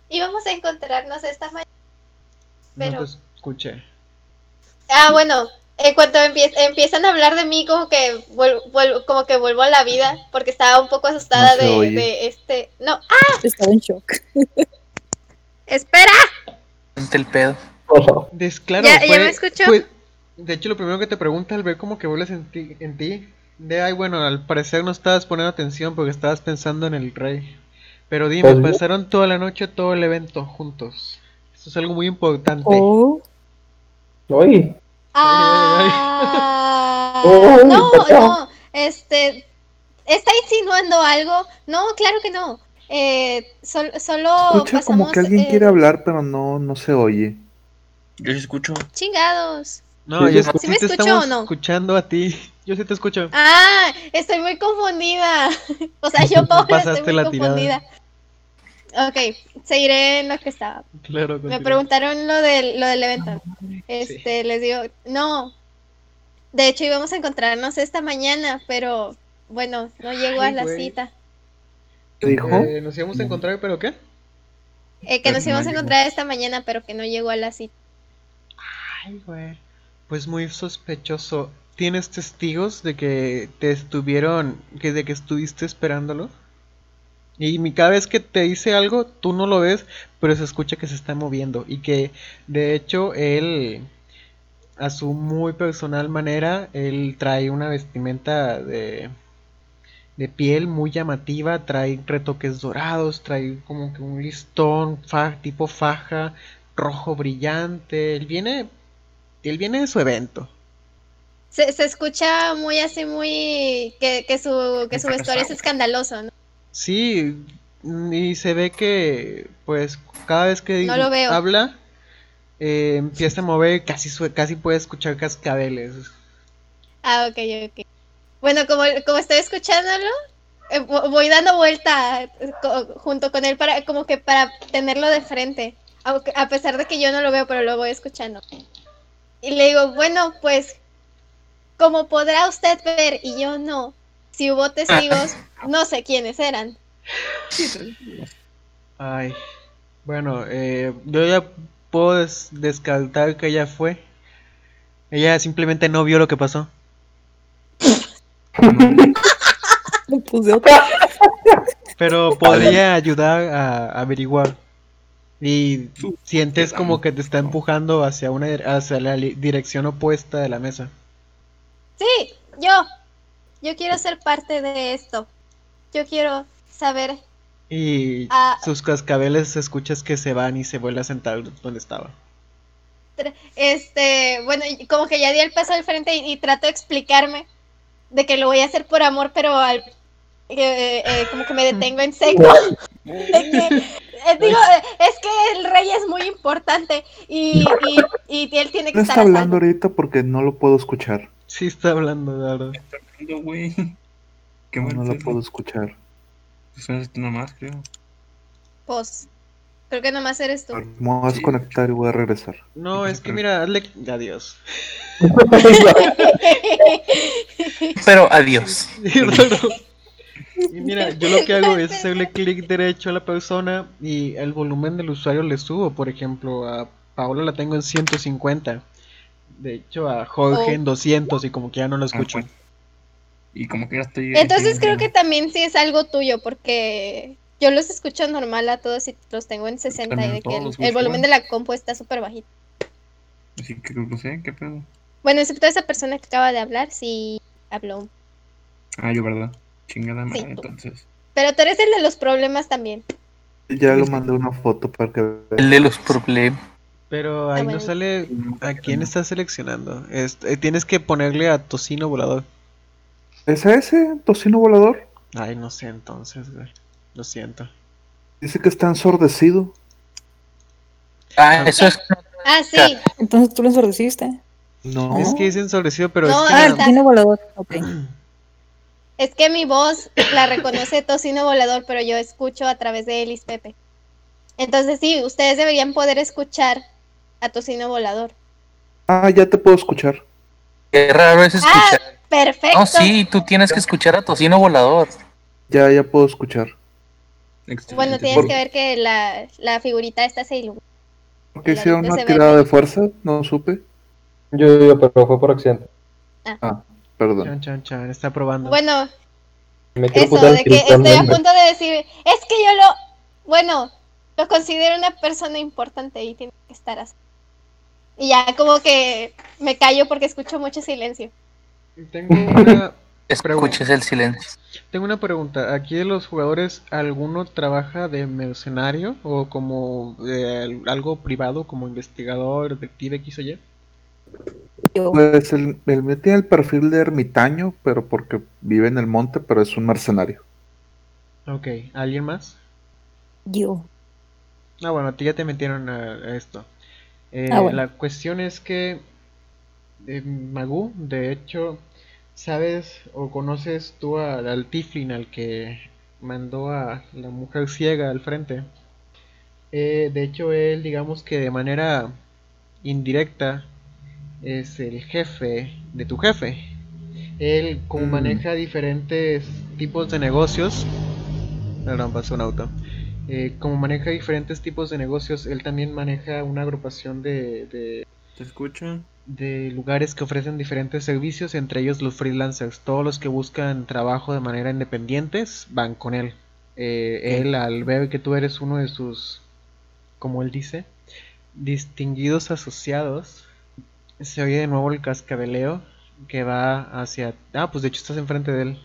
Y vamos a encontrarnos esta mañana. No Pero- te escuché. Ah, bueno, en cuanto empie- empiezan a hablar de mí, como que vuel- vuel- como que vuelvo a la vida, porque estaba un poco asustada No de, de este. No, ¡ah! Estaba en shock. (laughs) ¡Espera! El pedo. Ojo. Des- claro, ¿Ya- me escuchó? fue- de hecho, lo primero que te pregunta al ver como que vuelves en ti, en ti, de ay, bueno, al parecer no estabas poniendo atención porque estabas pensando en el rey. Pero dime, Pues pasaron toda la noche todo el evento juntos. Esto es algo muy importante. Oh, Oye, Ah, Uy, (laughs) no, no, este, está insinuando algo. No, claro que no. Eh, sol- solo Escucha como que alguien eh, quiere hablar, pero no, no se oye. Yo sí escucho. Chingados. No, Sí, yo sí sí, ¿Sí me escucho o no? escuchando a ti. Yo sí te escucho. Ah, estoy muy confundida. (laughs) O sea, yo, (laughs) Paula, pasaste estoy la muy tirada. confundida. Ok, seguiré en lo que estaba. Claro, Me preguntaron lo del, lo del evento. Este, les digo, no. De hecho, íbamos a encontrarnos esta mañana, pero bueno, no llegó a la cita. ¿Qué dijo? Eh, nos íbamos a encontrar, pero ¿qué? Eh, que Pero nos no íbamos a encontrar esta mañana, pero que no llegó a la cita. Ay, güey. Pues muy sospechoso. ¿Tienes testigos de que te estuvieron, que de que estuviste esperándolo? Y cada vez que te dice algo, tú no lo ves, pero se escucha que se está moviendo y que de hecho él, a su muy personal manera, él trae una vestimenta de, de piel muy llamativa, trae retoques dorados, trae como que un listón tipo faja, rojo brillante. Él viene, él viene de su evento. Se, se escucha muy así, muy. que, que su, que su vestuario es escandaloso, ¿no? Sí, y se ve que, pues, cada vez que No habla, eh, empieza a mover, casi, casi puede escuchar cascabeles. Ah, ok, ok. Bueno, como, como estoy escuchándolo, eh, vo- voy dando vuelta eh, co- junto con él para como que para tenerlo de frente. Aunque, a pesar de que yo no lo veo, pero lo voy escuchando. Y le digo, bueno, pues, como podrá usted ver y yo no, si hubo testigos, (laughs) no sé quiénes eran. Ay, bueno, eh, yo ya puedo des- descartar que ella fue. Ella simplemente no vio lo que pasó. (laughs) Pero (laughs) podría ayudar a averiguar. Y sientes como que te está empujando hacia una hacia la dirección opuesta de la mesa. Sí, yo. Yo quiero ser parte de esto. Yo quiero saber. Y Ah. sus cascabeles escuchas que se van y se vuelve a sentar donde estaba. Este, bueno, y como que ya di el paso al frente y, y trato de explicarme de que lo voy a hacer por amor, pero al, eh, eh, como que me detengo en seco. De que, eh, digo, eh, es que el rey es muy importante y, y, y él tiene que No estar está hablando ahorita porque no lo puedo escuchar. Sí está hablando, de verdad. No, güey. (laughs) Qué No, mal no lo puedo escuchar. Pues nomás, creo. Pues, creo que nomás eres tú. Me voy a desconectar y voy a regresar. No, es que mira, hazle... Adiós. (laughs) Pero adiós. (laughs) Y mira, yo lo que hago es hacerle clic derecho a la persona y el volumen del usuario le subo. Por ejemplo, a Paola la tengo en 150. De hecho, a Jorge Oh. en 200 y como que ya no lo escucho. Ah, pues. Y como que ya estoy. Entonces estoy- creo que también sí es algo tuyo, porque yo los escucho normal a todos y los tengo en 60 y También de que el, el volumen de la compu está súper bajito. Así que que sé, ¿qué pedo? Bueno, excepto esa persona que acaba de hablar, sí habló. Ah, yo, ¿verdad? Chingada madre, Sí, entonces. Pero tú eres el de los problemas también. Ya lo mandé una foto para que El vean. de los problemas. Pero ahí Ah, bueno. no sale a quién estás seleccionando. Es- eh, tienes que ponerle a Tocino Volador. ¿Es ese? ¿Tocino volador? Ay, no sé entonces, güey. Lo siento. Dice que está ensordecido. Ah, eso es. (laughs) Ah, sí. Entonces tú lo ensordeciste. No. Es que es ensordecido, pero No, es que Ah, está. tino volador. Ok. (clears throat) Es que mi voz la reconoce Tocino Volador, pero yo escucho a través de Elis Pepe. Entonces sí, ustedes deberían poder escuchar a Tocino Volador. Ah, ya te puedo escuchar. Qué raro es escuchar. Perfecto. No, sí, tú tienes que escuchar a Tocino Volador. Ya, ya puedo escuchar. Excelente. Bueno, tienes Por- que ver que la, la figurita esta se ilumina. ¿Por qué hicieron una tirada de fuerza? No supe. Yo, yo, pero fue por accidente. Ah, perdón. Chan, chan, chan, está probando. Bueno, Me eso de que estoy a punto de decir, es que yo lo, bueno, lo considero una persona importante y tiene que estar así. Y ya como que me callo porque escucho mucho silencio. Tengo una, (laughs) Escuches el silencio. tengo una pregunta. ¿Aquí de los jugadores alguno trabaja de mercenario o como eh, algo privado, como investigador, detective, X o Y? Yo. Pues el, el mío tiene el perfil de ermitaño, pero porque vive en el monte, pero es un mercenario. Ok, ¿alguien más? Yo. Ah, bueno, a ti ya te metieron a, a esto. Eh, Ah, bueno. La cuestión es que eh, Magú, de hecho, ¿sabes o conoces tú al, al Tiflin al que mandó a la mujer ciega al frente? Eh, de hecho, él, digamos que de manera indirecta, es el jefe de tu jefe. Él, como Mm. maneja diferentes tipos de negocios, perdón, pasó un auto. Eh, como maneja diferentes tipos de negocios, él también maneja una agrupación de, de, ¿Te escucho? de lugares que ofrecen diferentes servicios, entre ellos los freelancers. Todos los que buscan trabajo de manera independientes van con él. Eh, él, al ver que tú eres uno de sus, como él dice, distinguidos asociados, se oye de nuevo el cascabeleo que va hacia... Ah, pues de hecho estás enfrente de él.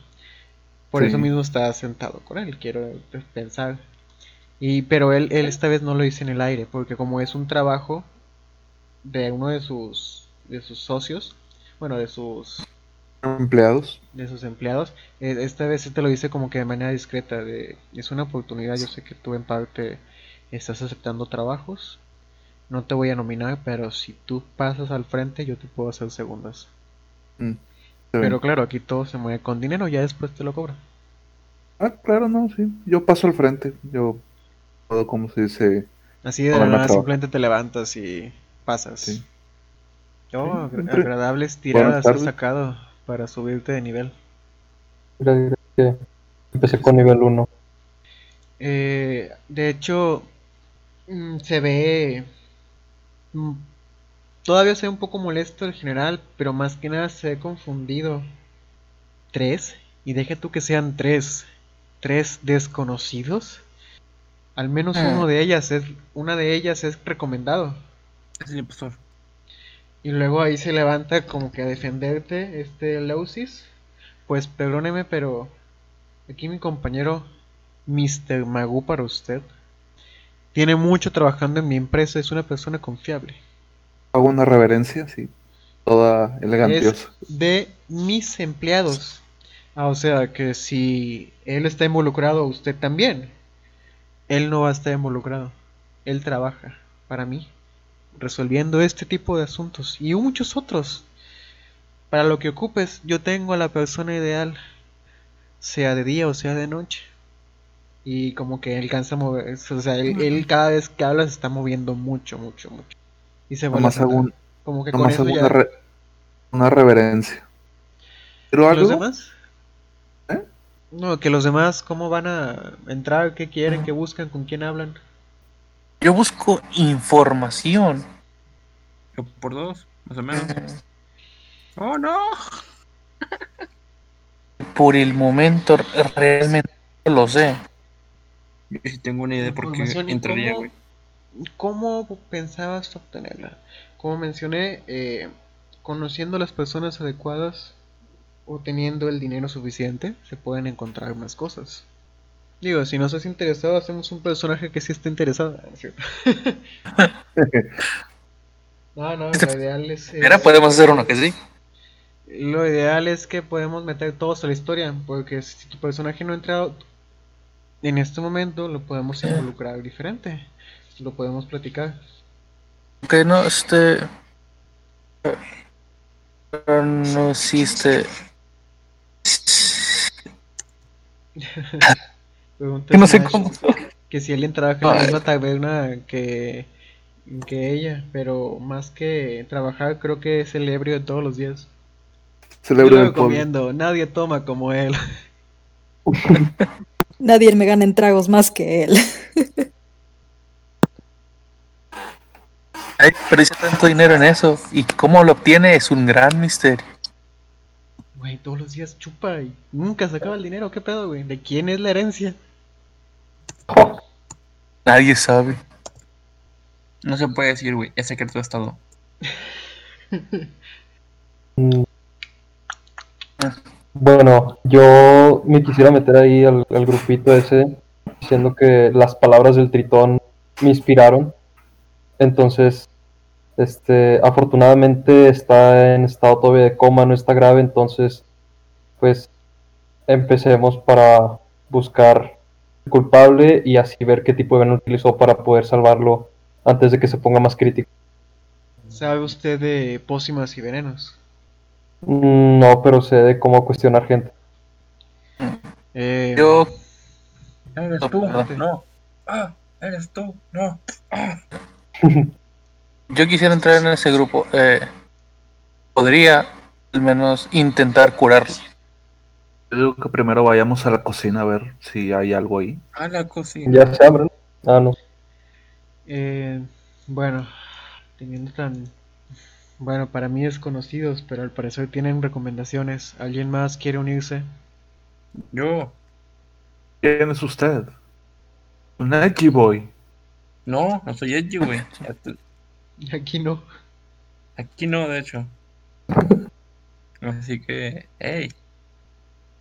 Por Sí. eso mismo estás sentado con él, quiero pensar. Y, pero él, él esta vez no lo dice en el aire, porque como es un trabajo de uno de sus, de sus socios, bueno, de sus, Empleados. de sus empleados, eh, esta vez sí te lo dice como que de manera discreta, de, es una oportunidad, yo sé que tú en parte estás aceptando trabajos, no te voy a nominar, pero si tú pasas al frente yo te puedo hacer segundas. Mm. Pero claro, aquí todo se mueve con dinero, ya después te lo cobro. Ah, claro, no, sí. Yo paso al frente. Yo como se dice, Así de la nada simplemente te levantas y pasas. Sí. Oh, Sí, agra- entre- agradables tiradas has sacado para subirte de nivel. Empecé con nivel 1. Eh, de hecho, mm, se ve... mm, Todavía se ve un poco molesto el general, pero más que nada se ve confundido. ¿Tres? Y deja tú que sean tres. ¿Tres desconocidos? Al menos Ah. uno de ellas es, una de ellas es recomendado. Es el impostor. Y luego ahí se levanta como que a defenderte este Lausis. Pues perdóneme, pero aquí mi compañero Mr. Magu para usted. Tiene mucho trabajando en mi empresa, es una persona confiable. hago una reverencia, sí. Toda Es elegantiosa. de mis empleados. Ah, o sea que si él está involucrado, usted también. Él no va a estar involucrado. Él trabaja para mí, resolviendo este tipo de asuntos y muchos otros. Para lo que ocupes, yo tengo a la persona ideal, sea de día o sea de noche. Y como que él cansa a moverse, o sea, él, él cada vez que habla se está moviendo mucho, mucho, mucho. Y se vuelve a un- Como que con eso ya... una, re- una reverencia. ¿Pero ¿Y algo? los demás? No, que los demás, ¿cómo van a entrar? ¿Qué quieren? ¿Qué buscan? ¿Con quién hablan? Yo busco información. Yo por dos, más o menos. ¡Oh, no! Por el momento realmente no lo sé. Yo sí tengo una idea de por qué Información, ¿y entraría, cómo- güey. ¿Cómo pensabas obtenerla? Como mencioné, eh, conociendo las personas adecuadas o teniendo el dinero suficiente, se pueden encontrar más cosas. Digo, si no estás interesado, hacemos un personaje que sí esté interesado. ¿no es cierto? no, no, lo ideal es... Mira, es- podemos hacer uno que sí. Lo ideal es que podemos meter todos a la historia, porque si tu personaje no ha entrado en este momento, lo podemos involucrar diferente. Lo podemos platicar. Ok, no, este. eh, No existe. Pregunta (laughs) Que no sé cómo. Que si alguien trabaja en la misma taberna que, que ella, pero más que trabajar, creo que es el ebrio de todos los días. Yo Celebro lo pueblo. recomiendo, nadie toma como él. (laughs) Nadie me gana en tragos más que él. Ay, pero dice tanto dinero en eso. Y cómo lo obtiene es un gran misterio. Güey, todos los días chupa y nunca sacaba el dinero, ¿qué pedo, güey? ¿De quién es la herencia? Nadie sabe. No se puede decir, güey. Es secreto de estado. Mm. (laughs) Bueno, yo me quisiera meter ahí al, al grupito ese diciendo que las palabras del tritón me inspiraron. Entonces, este, afortunadamente está en estado todavía de coma, no está grave, entonces, pues, empecemos para buscar el culpable y así ver qué tipo de veneno utilizó para poder salvarlo antes de que se ponga más crítico. ¿Sabe usted de pócimas y venenos? Mm, No, pero sé de cómo cuestionar gente. Eh, Yo, Eres No, tú, no. Ah, eres tú, no. Ah. (laughs) yo quisiera entrar en ese grupo. Eh, podría al menos intentar curarlo. Yo digo que primero vayamos a la cocina a ver si hay algo ahí. A la cocina. Ya se abren. Ah, no. eh, bueno, teniendo tan... Bueno, para mí desconocidos, pero al parecer tienen recomendaciones. ¿Alguien más quiere unirse? Yo. ¿Quién es usted? Un Edgy Boy. No, no soy Edgy, güey. Te- Aquí no. Aquí no, de hecho. Así que, hey.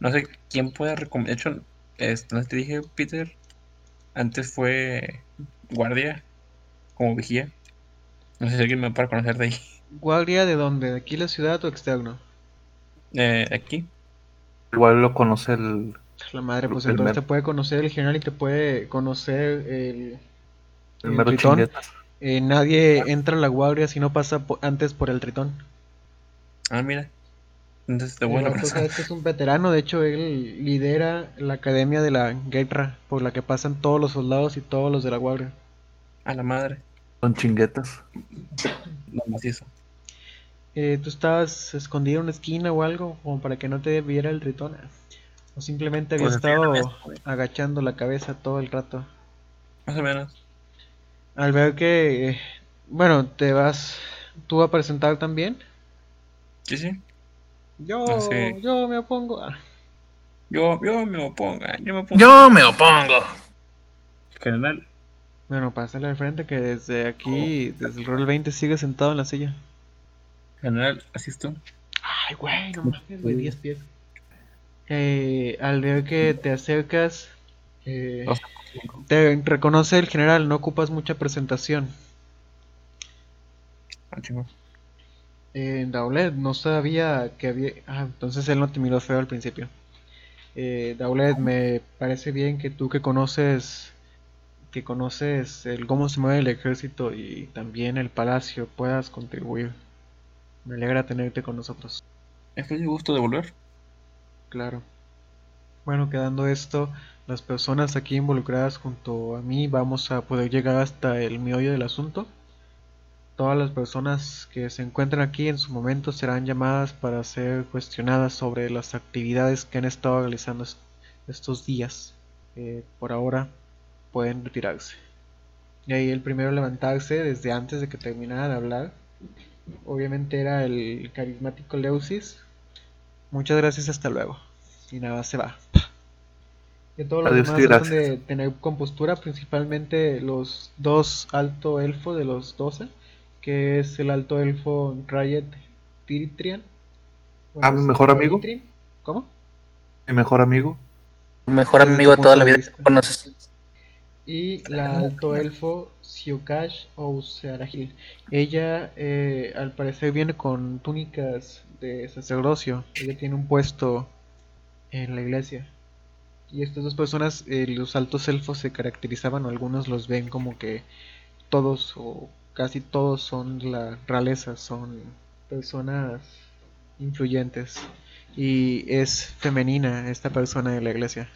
No sé quién puede recomendar. De hecho, este, no te dije, Peter. Antes fue guardia, como vigía. No sé si alguien me puede conocer de ahí. ¿Guardia de dónde? ¿De aquí la ciudad o externo? Eh, aquí. Igual lo conoce el. La madre, pues El entonces te puede conocer el general y te puede conocer el... El el. Eh, nadie entra a la guardia si no pasa po- antes por el tritón. Ah, mira. Entonces te vato, sabes que es un veterano, de hecho él lidera la academia de la guerra por la que pasan todos los soldados y todos los de la guardia. A la madre. Son chinguetas. No macizo. Eh, ¿Tú estabas escondido en una esquina o algo como para que no te viera el tritón? ¿O simplemente habías Pues, estado agachando la cabeza todo el rato? Más o menos. Al ver que, bueno, te vas tú a presentar también. Sí, sí. Yo, Ah, sí. yo me opongo. Ah, Yo, yo me opongo. Yo me opongo. Yo me opongo. General. Bueno, pásale al frente que desde aquí, desde el rol 20 sigue sentado en la silla. General, así es tú. Ay, güey, no mames, güey, 10 pies. Eh, al ver que te acercas, eh, te reconoce el general, no ocupas mucha presentación. Ah. Eh, Daulet, no sabía que había... Ah, entonces él no te miró feo al principio. Eh, Daulet, me parece bien que tú que conoces que conoces el cómo se mueve el ejército y también el palacio puedas contribuir. Me alegra tenerte con nosotros. Estoy de gusto de volver. Claro. Bueno, quedando esto, las personas aquí involucradas junto a mí vamos a poder llegar hasta el meollo del asunto. Todas las personas que se encuentran aquí en su momento serán llamadas para ser cuestionadas sobre las actividades que han estado realizando est- estos días. Eh, por ahora pueden retirarse. Y ahí el primero levantarse desde antes de que terminara de hablar. Obviamente era el carismático Leusis. Muchas gracias, hasta luego. Y nada, se va. Y todos los Adiós demás tratan de tener compostura, principalmente los dos alto elfo de los 12, que es el alto elfo Riot Tiritrian. Ah, mi mejor amigo. Tiritrian. ¿Cómo? Mi mejor amigo. Mejor amigo de toda la vida que conoces. Y la alto elfo Siukash o Searahil. Ella, eh, al parecer, viene con túnicas de sacerdocio. Ella tiene un puesto en la iglesia. Y estas dos personas, eh, los altos elfos se caracterizaban, o algunos los ven como que todos o casi todos son la realeza, son personas influyentes. Y es femenina esta persona de la iglesia.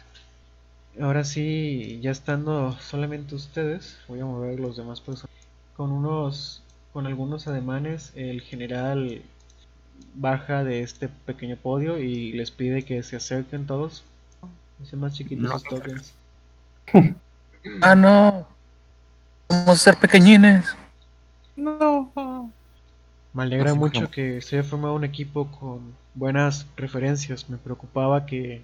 Ahora sí, ya estando solamente ustedes, voy a mover los demás personas. Con unos, con algunos ademanes, el general baja de este pequeño podio y les pide que se acerquen todos. Más chiquitos No tokens. (laughs) Ah, no. Vamos a ser pequeñines. Me alegra mucho que se haya formado un equipo con buenas referencias. Me preocupaba que,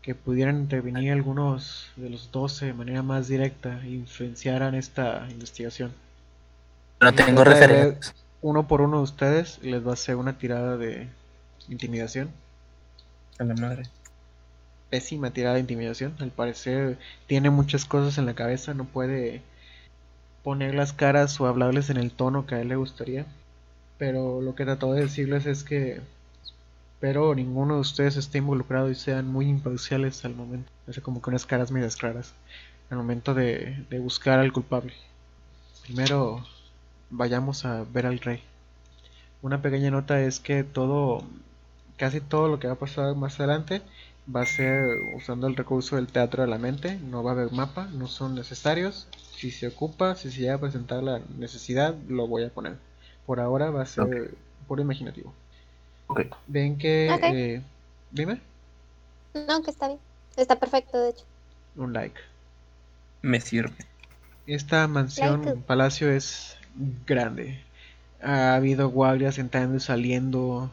que pudieran intervenir algunos de los 12 de manera más directa e influenciaran esta investigación. No tengo referencias. Uno por uno de ustedes les va a hacer una tirada de intimidación. A la madre. Pésima tirada de intimidación. Al parecer tiene muchas cosas en la cabeza, no puede poner las caras o hablarles en el tono que a él le gustaría. Pero lo que trató de decirles es que espero ninguno de ustedes esté involucrado y sean muy imparciales al momento. Hace como que unas caras medias claras al momento de, de buscar al culpable. Primero vayamos a ver al rey. Una pequeña nota es que todo, casi todo lo que va a pasar más adelante va a ser usando el recurso del teatro de la mente, no va a haber mapa, no son necesarios. Si se ocupa, si se llega a presentar la necesidad, lo voy a poner. Por ahora va a ser Ok. puro imaginativo. Ok. Ven que... Eh, dime, No, que está bien. Está perfecto, de hecho. un like. Me sirve. Esta mansión, Like. palacio es grande. Ha habido guardias entrando y saliendo.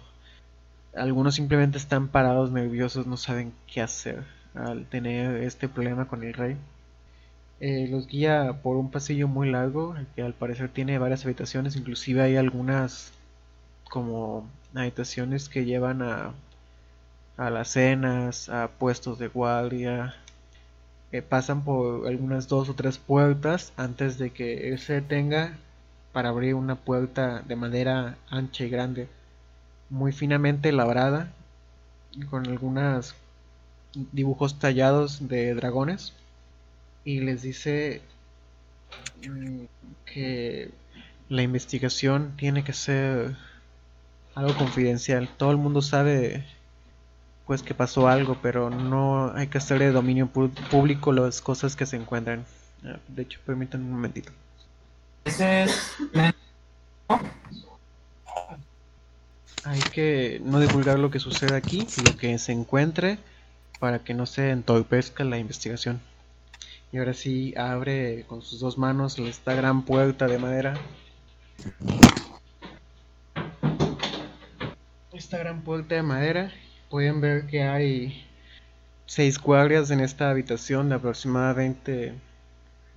Algunos simplemente están parados, nerviosos, no saben qué hacer al tener este problema con el rey. Eh, los guía por un pasillo muy largo, que al parecer tiene varias habitaciones, inclusive hay algunas como habitaciones que llevan a, a las cenas, a puestos de guardia, pasan por algunas dos o tres puertas antes de que él se detenga para abrir una puerta de madera ancha y grande, muy finamente labrada, con algunos dibujos tallados de dragones, y les dice mm, que la investigación tiene que ser algo confidencial. Todo el mundo sabe pues que pasó algo, pero no hay que hacer de dominio público las cosas que se encuentran. Ah, De hecho, permítanme un momentito. Ese es. Hay que no divulgar lo que sucede aquí lo que se encuentre para que no se entorpezca la investigación. Y ahora sí abre con sus dos manos esta gran puerta de madera. Esta gran puerta de madera. Pueden ver que hay seis guardias en esta habitación de aproximadamente,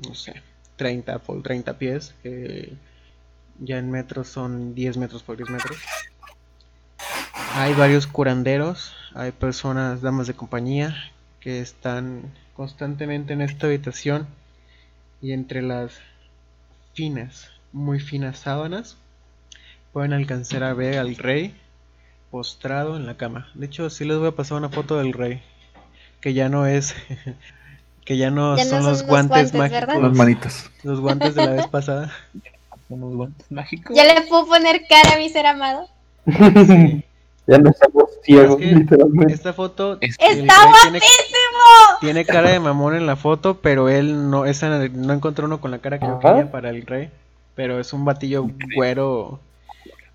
no sé, 30 por 30 pies. que ya en metros son 10 metros por 10 metros. Hay varios curanderos, hay personas, damas de compañía, que están constantemente en esta habitación y entre las finas, muy finas sábanas pueden alcanzar a ver al rey postrado en la cama. De hecho, sí les voy a pasar una foto del rey, que ya no es, (laughs) que ya no Ya no son los guantes, guantes, ¿verdad? mágicos, Las manitas. los guantes de la vez pasada. (laughs) Unos guantes mágicos. Ya le puedo poner cara a mi ser amado. (laughs) ya no estamos ciegos, Es que literalmente. Esta foto ¡Está tiene- guapísimo! Tiene cara de mamón en la foto, pero él no, esa no encontró uno con la cara que yo quería para el rey. Pero es un batillo güero,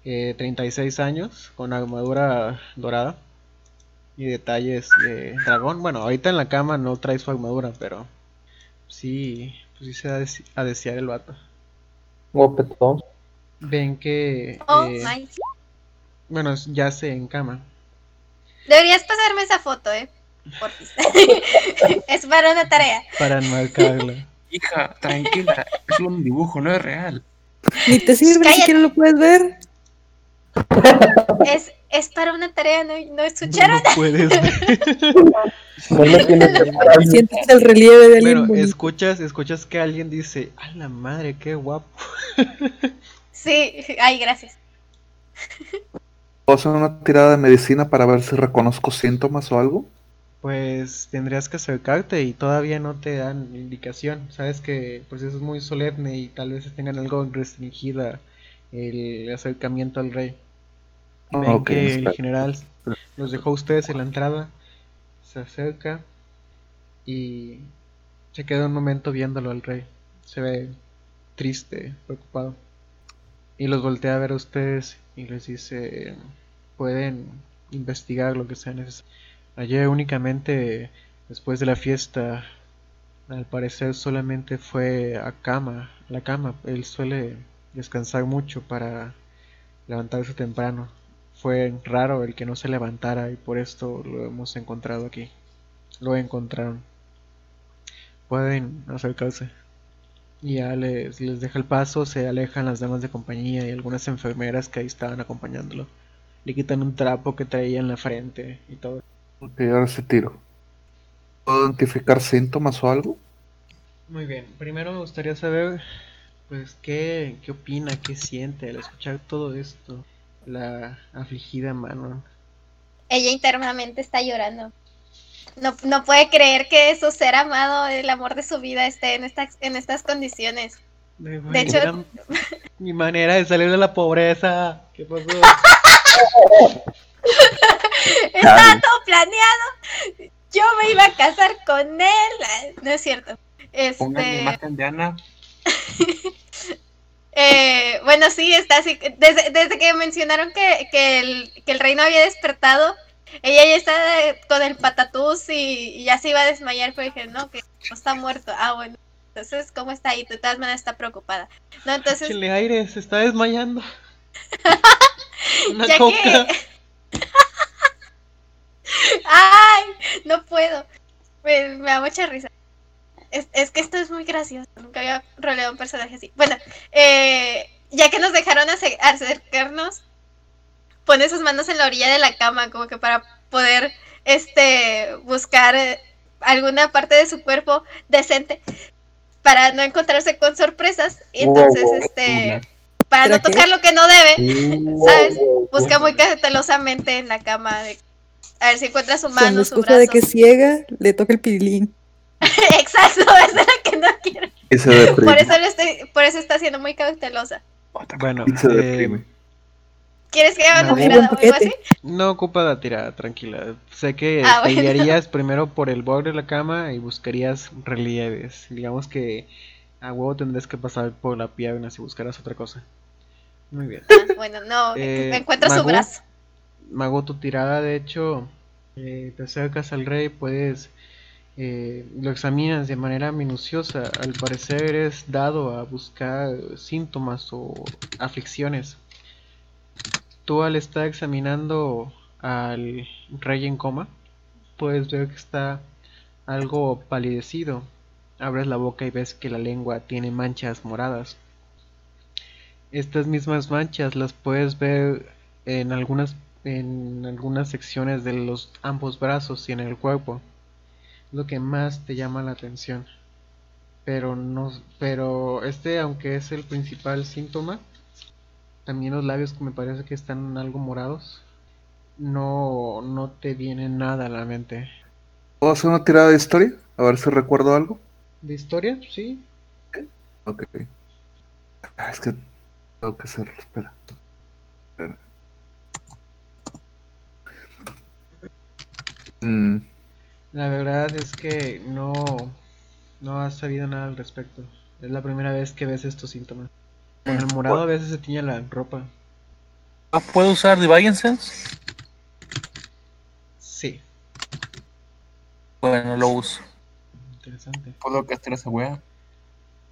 eh, 36 años, con armadura dorada y detalles de dragón. Bueno, ahorita en la cama no trae su armadura, pero sí, pues sí se da a desear el vato. Guapetón. Ven que, Oh eh, my. Bueno, yace en cama. Deberías pasarme esa foto, eh. Porfis. (laughs) es para una tarea. Para enmarcarla. (laughs) Hija, tranquila. Es un dibujo, no es real. Ni te sirve, ni siquiera lo puedes ver. Es, es para una tarea, ¿no, no escucharon? No lo puedes ver. (laughs) No lo tienes que Sientes el relieve de alguien Bueno, escuchas, escuchas que alguien dice, a la madre, qué guapo. Sí, ay, gracias. ¿Puedo hacer una tirada de medicina para ver si reconozco síntomas o algo? Pues tendrías que acercarte y todavía no te dan indicación. Sabes que pues eso es muy solemne y tal vez tengan algo restringida el acercamiento al rey. Ah, ven que el general los dejó a ustedes en la entrada, se acerca y se queda un momento viéndolo al rey. Se ve triste, preocupado. Y los voltea a ver a ustedes y les dice, pueden investigar lo que sea necesario. Ayer únicamente, después de la fiesta, al parecer solamente fue a cama, la cama. Él suele descansar mucho para levantarse temprano. Fue raro el que no se levantara y por esto lo hemos encontrado aquí. Lo encontraron. Pueden acercarse. Y ya les, les deja el paso, se alejan las damas de compañía y algunas enfermeras que ahí estaban acompañándolo. Le quitan un trapo que traía en la frente y todo. Ok, ahora tiro. ¿Puedo identificar síntomas o algo? Muy bien, primero me gustaría saber, pues, qué, qué opina, qué siente al escuchar todo esto. La afligida Manon. Ella internamente está llorando. No, no puede creer que su ser amado, el amor de su vida, esté en estas, en estas condiciones. De hecho- Mi manera de salir de la pobreza. ¿Qué pasó? (laughs) (laughs) Estaba todo planeado. Yo me iba a casar con él. No es cierto. Pongan Este, imagen de Ana. (laughs) eh, bueno, sí, está así. Desde, desde que mencionaron que, que, el, que el reino había despertado, ella ya está con el patatús y, y ya se iba a desmayar. Pero dije, no, que no está muerto. Ah, bueno. Entonces, ¿cómo está ahí? De todas maneras está preocupada. No, entonces, aire, se está desmayando. (laughs) Una ya coca. que... (laughs) Ay, no puedo. Me, me da mucha risa. Es, es que esto es muy gracioso. Nunca había roleado un personaje así. Bueno, eh, ya que nos dejaron ace- acercarnos, pone sus manos en la orilla de la cama, como que para poder este buscar eh, alguna parte de su cuerpo decente para no encontrarse con sorpresas. Y entonces, Wow. este, para no tocar lo que no debe, Uh, ¿sabes? Busca muy cautelosamente en la cama de- a ver si encuentra su mano, su brazo. de que ciega, le toca el pilín. (laughs) Exacto, esa (laughs) es la que no deprime. Por eso, lo estoy, por eso está siendo muy cautelosa. Bueno, eh. ¿Quieres que haga No. una tirada o algo así? no ocupa la tirada, tranquila. Sé que Ah, te bueno. guiarías (laughs) primero por el borde de la cama y buscarías relieves. Digamos que a huevo tendrás que pasar por la pierna si buscaras otra cosa. Muy bien. Ah, bueno, no, Eh, encuentra su brazo. Mago, tu tirada, de hecho, eh, te acercas al rey, puedes, eh, lo examinas de manera minuciosa. Al parecer eres dado a buscar síntomas o aflicciones. Tú al estar examinando al rey en coma, puedes ver que está algo palidecido. Abres la boca y ves que la lengua tiene manchas moradas. Estas mismas manchas las puedes ver en algunas en algunas secciones de los ambos brazos y en el cuerpo. Lo que más te llama la atención. Pero no pero este aunque es el principal síntoma, también los labios que me parece que están algo morados. No no te viene nada a la mente. ¿Puedo hacer una tirada de historia? A ver si recuerdo algo. ¿De historia? Sí. Ok. Ah, Es que tengo que hacerlo. Espera. Espera. Mm, La verdad es que no no has sabido nada al respecto. Es la primera vez que ves estos síntomas. Con el morado a veces se tiñe la ropa. Ah, ¿Puedo usar Divine Sense? Sí, Bueno, lo uso. interesante. ¿Puedo castear esa wea?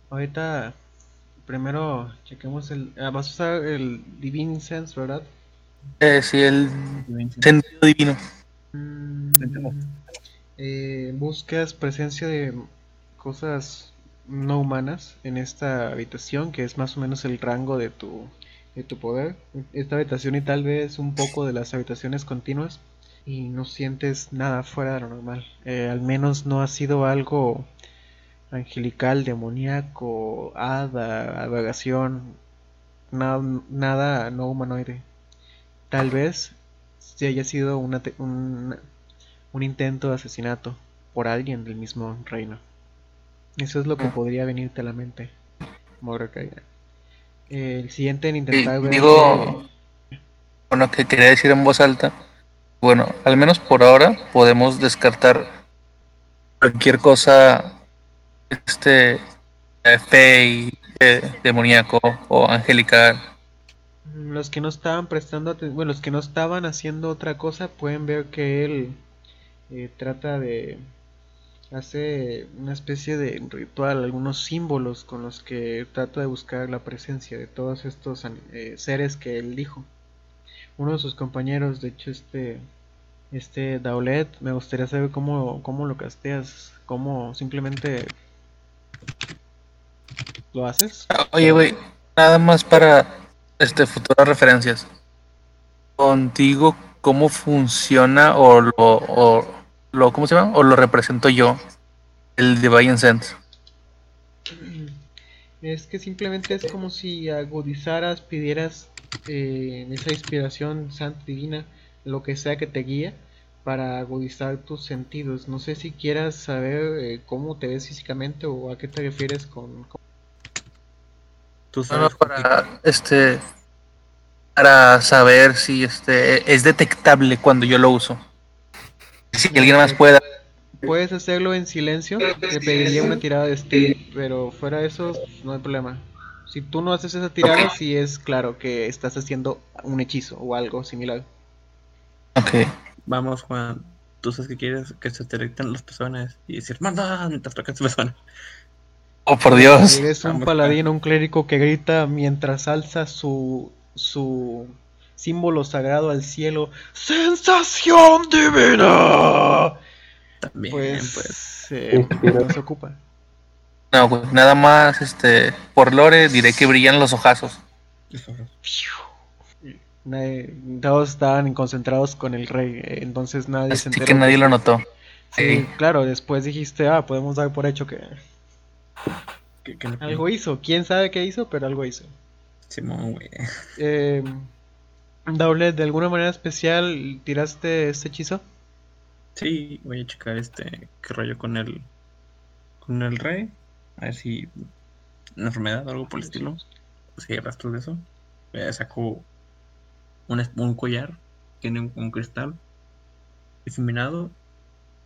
Ahorita primero chequemos el. ah, vas a usar el Divine Sense, ¿verdad? Eh, sí, el sentido divino. Mm, eh, buscas presencia de cosas no humanas en esta habitación, que es más o menos el rango de tu, de tu poder. Esta habitación y tal vez un poco de las habitaciones continuas. Y no sientes nada fuera de lo normal. Eh, al menos no ha sido algo angelical, demoníaco, hada, aberración, nada, nada no humanoide. Tal vez si haya sido una un, un intento de asesinato por alguien del mismo reino. Eso es lo que Mm. podría venirte a la mente. Eh, el siguiente en intentar ver digo, bueno, que quería decir en voz alta. Bueno, al menos por ahora podemos descartar cualquier cosa, este, fey, demoníaco o angelical. Los que no estaban prestando bueno, los que no estaban haciendo otra cosa pueden ver que él eh, trata de hace una especie de ritual, algunos símbolos con los que trata de buscar la presencia de todos estos eh, seres que él dijo. Uno de sus compañeros, de hecho, este este Daulet, me gustaría saber cómo cómo lo casteas, cómo simplemente lo haces. Oye, güey, nada más para este futuras referencias. Contigo, ¿cómo funciona o lo, o lo ¿cómo se llama? O lo represento yo, el Divine Sense. Es que simplemente es como si agudizaras, pidieras eh, esa inspiración santa divina, lo que sea que te guíe, para agudizar tus sentidos. No sé si quieras saber eh, cómo te ves físicamente o a qué te refieres con... con- Tú no, para este para saber si este es detectable cuando yo lo uso. Si alguien más pueda. Puedes hacerlo en silencio, te pediría una tirada de stealth, pero fuera de eso no hay problema. Si tú no haces esa tirada, sí es claro que estás haciendo un hechizo o algo similar. Ok. Vamos, Juan. Tú sabes que quieres que se te detecten las personas y decir, manda, mientras tocas tu persona. Oh, por Dios. Eres un Vamos, paladín, un clérigo que grita mientras alza su, su símbolo sagrado al cielo. ¡Sensación divina! También, Pues, pues. eh, no se ocupa. No, güey, nada más este por lore diré que brillan los ojazos. Nadie- todos estaban concentrados con el rey, entonces nadie se Así enteró. que nadie lo notó. Sí, Sí. claro, después dijiste, ah, podemos dar por hecho que Que, que no- algo hizo. ¿Quién sabe qué hizo? Pero algo hizo. Simón, güey. Eh, Daulet, ¿de alguna manera especial tiraste este hechizo? Sí, voy a checar este qué rollo con el con el rey. A ver si una enfermedad o algo por el estilo. Si hay rastros de eso. Eh, saco un, un collar. Tiene un, cristal difuminado.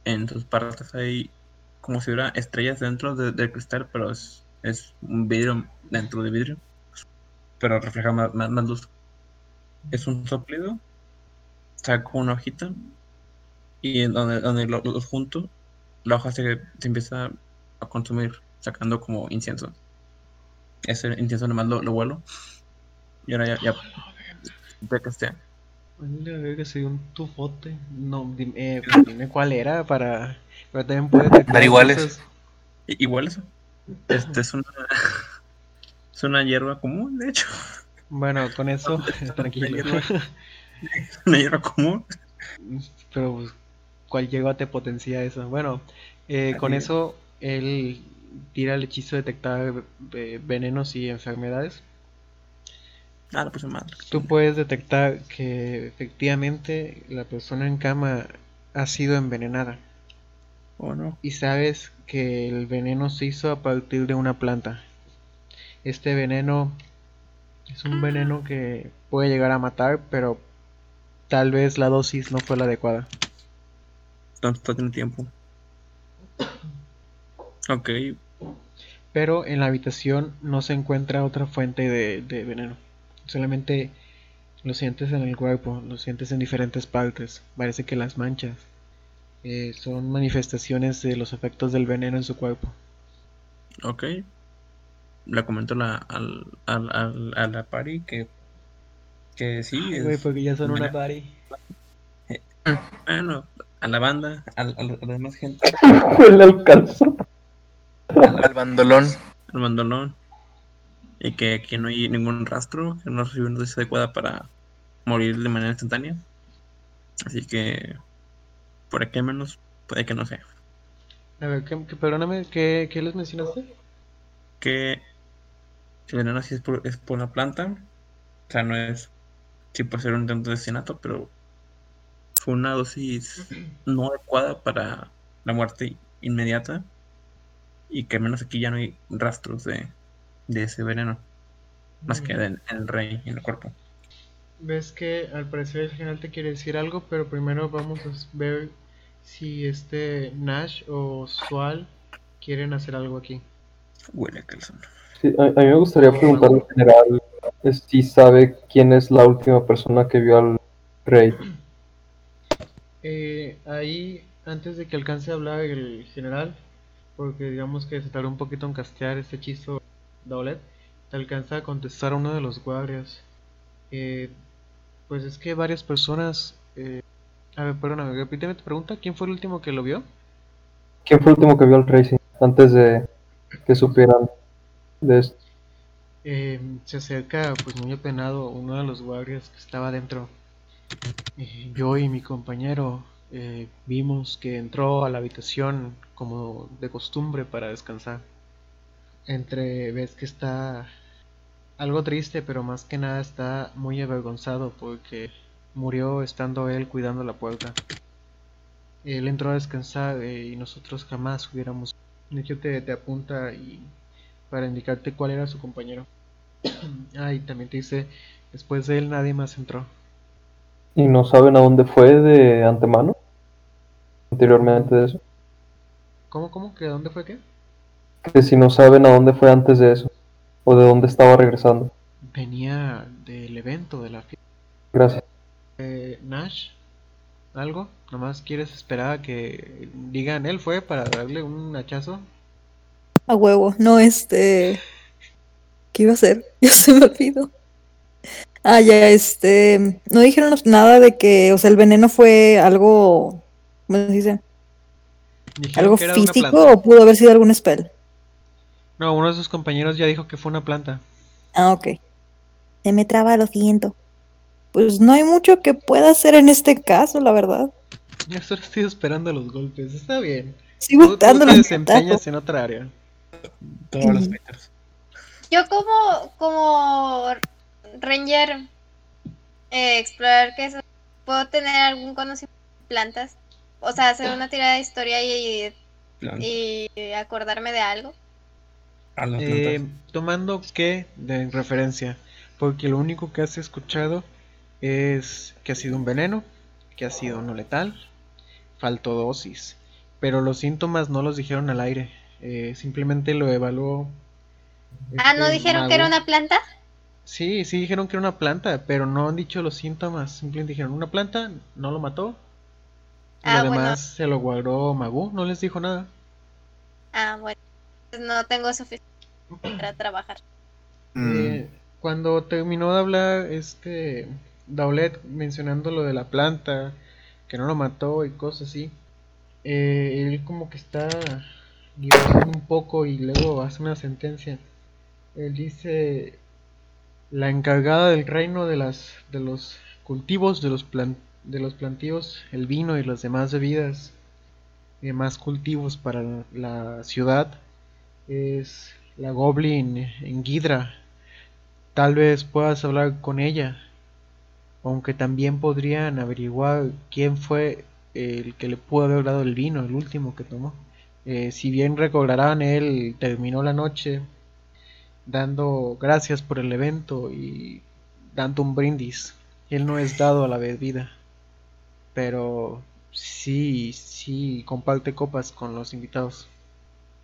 En sus partes hay como si hubiera estrellas dentro de- del cristal, pero es, es un vidrio dentro de vidrio. Pero refleja más, más- luz. Es un soplido. Saco una hojita y en donde, donde lo- los junto, la hoja se, se empieza a consumir, sacando como incienso. Ese incienso nomás lo, lo vuelo. Y ahora ya, ya, ya que esté. Vale, a ver que soy un tufote. No, dime, eh, pues dime cuál era para. Pero también puede detectar Dar iguales. cosas. I- Igual eso. Este es una. (laughs) Es una hierba común, de hecho. Bueno, con eso, (laughs) (laughs) tranquilo. Una hierba común. Pero, pues, ¿cuál llegó te potencia eso? Bueno, eh, con eso él tira el hechizo de detectar eh, venenos y enfermedades. Ah, la puse mal. Tú puedes detectar que efectivamente la persona en cama ha sido envenenada. ¿O no? Y sabes que el veneno se hizo a partir de una planta. Este veneno es un veneno que puede llegar a matar, pero tal vez la dosis no fue la adecuada. Todo tiene tiempo. Ok. Pero en la habitación no se encuentra otra fuente de, de veneno. Solamente lo sientes en el cuerpo, lo sientes en diferentes partes. Parece que las manchas eh, son manifestaciones de los efectos del veneno en su cuerpo. Ok. Le comento la, al, al, al- a la pari que. Que sí. Ay, es- porque ya son una veneno. party. Bueno, a la banda, a, a la a la demás gente, (laughs) alcanzó. Al bandolón. al mandolón. Y que aquí no hay ningún rastro, que no recibió una dosis adecuada para morir de manera instantánea. Así que, por aquí al menos, puede que no sea. A ver, ¿qué, qué- perdóname, ¿qué, qué les mencionaste? Que el veneno sí es por, es por la planta. O sea, no es. Sí puede ser un intento de asesinato, pero fue una dosis no adecuada para la muerte inmediata. Y que al menos aquí ya no hay rastros de, de ese veneno. Más que en, en el rey, en el cuerpo. Ves que al parecer el general te quiere decir algo, pero primero vamos a ver si este Nash o Sual quieren hacer algo aquí. Huele. Sí, a, a mí me gustaría preguntarle al general eh, si sabe quién es la última persona que vio al rey. (clears throat) Eh, ahí, antes de que alcance a hablar el general, porque digamos que se tardó un poquito en castear este hechizo Daulet, te alcanza a contestar uno de los guardias. Eh, pues es que varias personas... eh, a ver, perdóname, repíteme tu pregunta. ¿Quién fue el último que lo vio? ¿Quién fue el último que vio al sí, antes de que supieran de esto? Eh, se acerca, pues muy apenado, uno de los guardias que estaba dentro. Eh, yo y mi compañero eh, vimos que entró a la habitación como de costumbre para descansar. Entre ves que está algo triste, pero más que nada está muy avergonzado porque murió estando él cuidando la puerta. Él entró a descansar eh, y nosotros jamás hubiéramos. De hecho, te, te apunta y para indicarte cuál era su compañero. (clears throat) Ah, y también te dice, después de él nadie más entró. ¿Y no saben a dónde fue de antemano? Anteriormente de eso. ¿Cómo, cómo? ¿Que dónde fue qué? Que si no saben a dónde fue antes de eso. O de dónde estaba regresando. Venía del evento, de la fiesta. Gracias. Eh, Nash, ¿algo? ¿Nomás quieres esperar a que digan él fue para darle un hachazo? A huevo. No, este. ¿Qué iba a hacer? (laughs) Ya se me olvidó. Ah, ya, este. No dijeron nada de que, o sea, el veneno fue algo. ¿Cómo se dice? Dijeron ¿Algo físico o pudo haber sido algún spell? No, uno de sus compañeros ya dijo que fue una planta. Ah, ok. Se me traba, lo siento. Pues no hay mucho que pueda hacer en este caso, la verdad. Yo solo estoy esperando los golpes, está bien. Sigo Tú, tú te los desempeñas en otra área. Todos los fighters. Yo como, como Ranger eh, explorar qué es, puedo tener algún conocimiento de plantas. O sea, hacer una tirada de historia y, y acordarme de algo. A las Eh, tomando qué de referencia, porque lo único que has escuchado es que ha sido un veneno, que ha sido no letal, faltó dosis, pero los síntomas no los dijeron al aire, eh, simplemente lo evaluó. Ah, ¿no este dijeron que era una planta? Sí, sí dijeron que era una planta, pero no han dicho los síntomas, simplemente dijeron una planta, no lo mató. Y Ah, lo bueno. demás se lo guardó Magu, no les dijo nada. Ah, bueno. No tengo suficiente para (clears throat) trabajar. Mm, Eh, cuando terminó de hablar este Daulet mencionando lo de la planta, que no lo mató y cosas así, eh, él como que está divagando un poco y luego hace una sentencia. Él dice la encargada del reino de las de los cultivos de los plan- de los plantíos, el vino y las demás bebidas y demás cultivos para la ciudad es la Goblin en Ghidra. Tal vez puedas hablar con ella, aunque también podrían averiguar quién fue el que le pudo haber dado el vino, el último que tomó. Eh, si bien recordarán, él terminó la noche dando gracias por el evento y dando un brindis. Él no es dado a la bebida, pero sí, sí comparte copas con los invitados.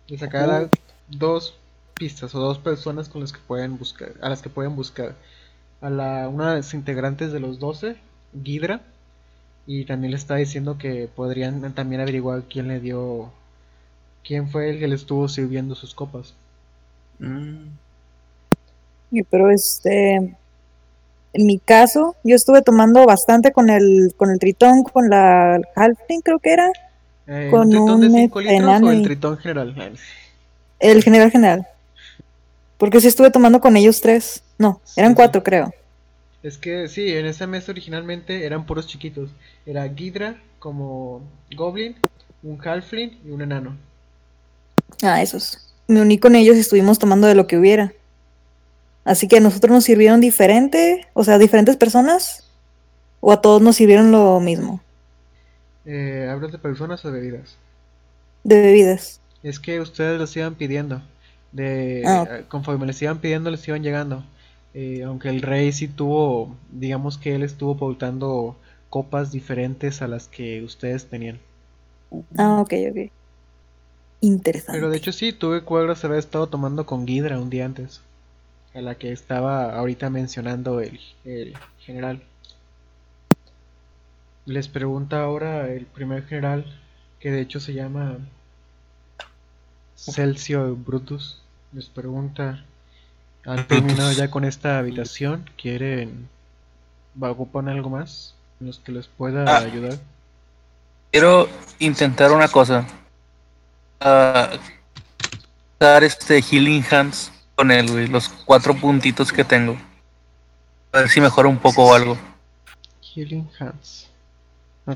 De dar dos pistas o dos personas con las que pueden buscar, a las que pueden buscar. A la una de las integrantes de los 12, Ghidra, y también le está diciendo que podrían también averiguar quién le dio, quién fue el que le estuvo sirviendo sus copas. Mm, Pero este, en mi caso, yo estuve tomando bastante con el, con el tritón, con la halfling creo que era, Eh, Con ¿Un tritón de un 5 litros o el tritón general? El general general. Porque sí estuve tomando con ellos tres. No, eran Sí, cuatro creo. Es que sí, en esa mesa originalmente eran puros chiquitos. Era Ghidra como Goblin, un Halfling y un enano. Ah, esos. Me uní con ellos y estuvimos tomando de lo que hubiera. Así que a nosotros nos sirvieron diferente, o sea, diferentes personas, o a todos nos sirvieron lo mismo, Eh, ¿Hablas de personas o de bebidas? de bebidas. Es que ustedes los iban pidiendo. De, Ah. eh, conforme les iban pidiendo, les iban llegando. Eh, aunque el rey sí tuvo, digamos que él estuvo pautando copas diferentes a las que ustedes tenían. Ah, ok, ok. Interesante. Pero de hecho sí, tuve cuadros haber estado tomando con Ghidra un día antes. A la que estaba ahorita mencionando el, el general. Les pregunta ahora el primer general, que de hecho se llama Celsior Brutus. Les pregunta, ¿han terminado ya con esta habitación? ¿Quieren, va, ocupan algo más en los que les pueda Ah. ayudar? Quiero intentar una cosa. Ah, dar este Healing Hands con él, güey. Los cuatro puntitos que tengo. A ver si mejora un poco o algo. Healing Hands.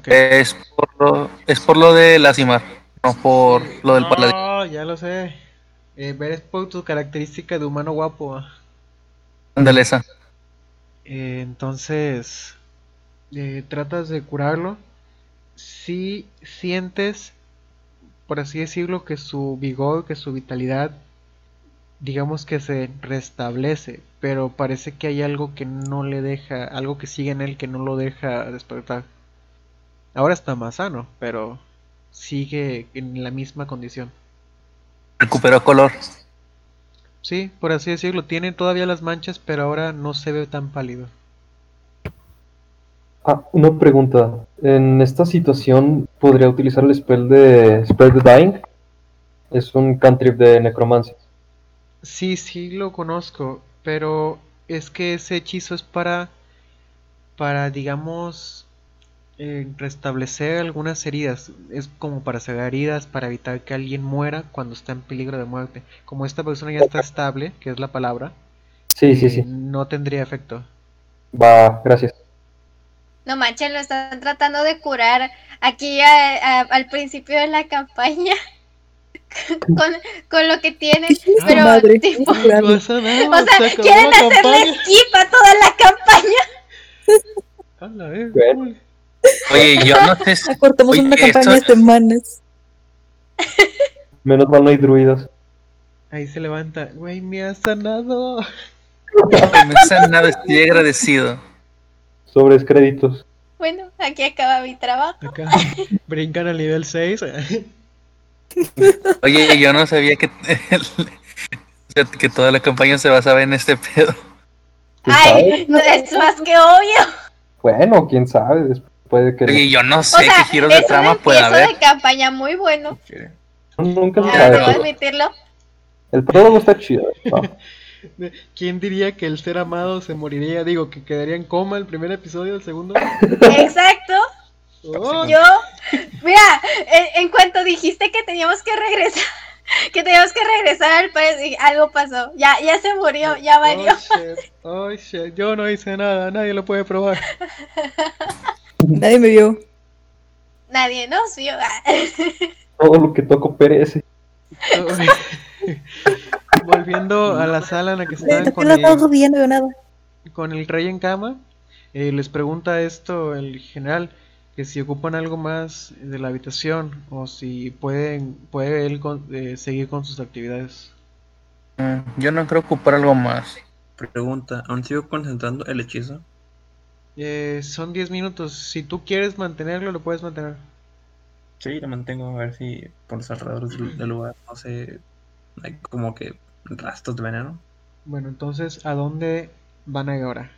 Es por lo, es por lo de Lasimar, no por lo del paladín. No, ya lo sé. Eh, ver es por tu característica de humano guapo. Ándale, esa. Eh, entonces, eh, tratas de curarlo. Si sientes, por así decirlo, que su vigor, que su vitalidad digamos que se restablece, pero parece que hay algo que no le deja, algo que sigue en él que no lo deja despertar. Ahora está más sano, pero sigue en la misma condición. Recuperó color. Sí, por así decirlo, tiene todavía las manchas, pero ahora no se ve tan pálido. Ah, una pregunta. En esta situación, ¿podría utilizar el spell de Spell the Dying? Es un cantrip de necromancia. Sí, sí lo conozco, pero es que ese hechizo es para, para, digamos, eh, restablecer algunas heridas. Es como para cerrar heridas, para evitar que alguien muera cuando está en peligro de muerte. Como esta persona ya está estable, que es la palabra, Sí, sí, eh, sí. no tendría efecto. Va, gracias. No manches, lo están tratando de curar aquí a- a- al principio de la campaña. (laughs) con, con lo que tienen. Ah, Pero, madre. tipo, o sea, quieren hacerle campaña. skip a toda la campaña. (laughs) Bueno. Oye, yo no sé si- Oye, una campaña esto- de semanas. Menos mal no hay druidas. Ahí se levanta, güey, me has sanado. no sé nada, estoy agradecido. Sobres créditos. Bueno, aquí acaba mi trabajo. Acá brincan al nivel 6. Oye, yo no sabía que, que toda la campaña se basaba en este pedo. ¿Quién Ay, no, es más que obvio. Bueno, quién sabe. Después puede que. Oye, yo no O sé sea, qué giros de es un trama puede haber. de campaña muy bueno. Nunca se Ah, sabe. debo pero admitirlo. El prólogo está chido. ¿no? (laughs) ¿Quién diría que el ser amado se moriría? Digo, que quedaría en coma el primer episodio, el segundo. Exacto. Oh, Yo, mira, en, en cuanto dijiste que teníamos que regresar, (laughs) que teníamos que regresar al país, algo pasó. Ya, ya se murió, ya valió. Oh shit, oh shit, yo no hice nada, nadie lo puede probar. (laughs) Nadie me vio. Nadie nos (laughs) vio. Todo lo que toco perece. Volviendo a la sala en la que estaban ¿Por qué con el, viendo nada? con el rey en cama, eh, les pregunta esto el general, que si ocupan algo más de la habitación o si pueden puede él con- eh, seguir con sus actividades. Mm, Yo no creo ocupar algo más. Pregunta, ¿aún sigo concentrando el hechizo? Eh, son 10 minutos, si tú quieres mantenerlo lo puedes mantener. Sí, lo mantengo a ver si por los alrededores del, del lugar, no sé, hay como que rastros de veneno. Bueno, entonces, ¿a dónde van ahora?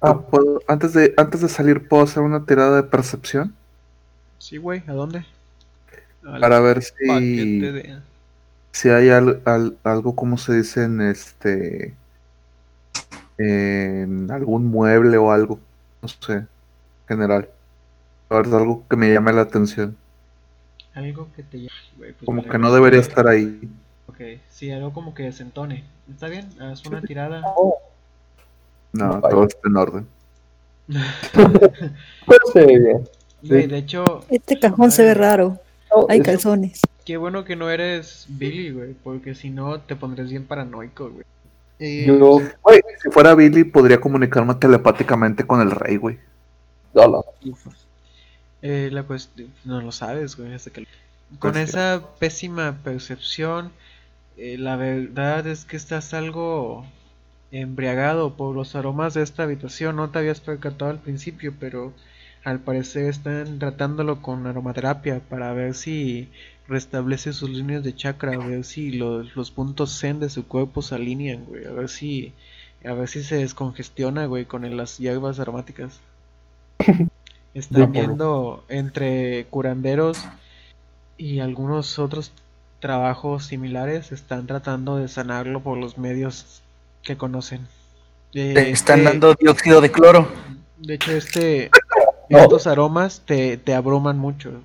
Ah, ¿puedo- antes, de, antes de salir, ¿puedo hacer una tirada de percepción? Sí, güey, ¿a dónde? Al Para ver si, de- si hay al- al- algo, como se dice en este. En algún mueble o algo. No sé. General. A ver, algo que me llame la atención. Algo que te llame, güey, pues Como vale, que no debería estar ahí. Ok, sí, algo como que desentone. ¿Está bien? Haz una tirada. No, No, todo está en orden. (laughs) Pues se ve bien. De hecho, Este cajón se ve raro. Hay es- calzones. qué bueno que no eres Billy, güey, porque si no te pondrías bien paranoico, güey. Eh, Yo. Güey, si fuera Billy, podría comunicarme telepáticamente con el rey, güey. Hola. eh, la cuestión, no lo sabes, güey, hasta que... Con Pues sí. esa pésima percepción, eh, la verdad es que estás algo embriagado por los aromas de esta habitación. No te habías percatado al principio, pero al parecer están tratándolo con aromaterapia para ver si restablece sus líneas de chakra, a ver si los, los puntos zen de su cuerpo se alinean, güey, a ver si a ver si se descongestiona, güey, con las hierbas aromáticas. (laughs) Están viendo entre curanderos y algunos otros trabajos similares, están tratando de sanarlo por los medios que conocen. Eh, están este- dando dióxido de cloro. de hecho, este, (laughs) No. estos aromas te, te abruman mucho.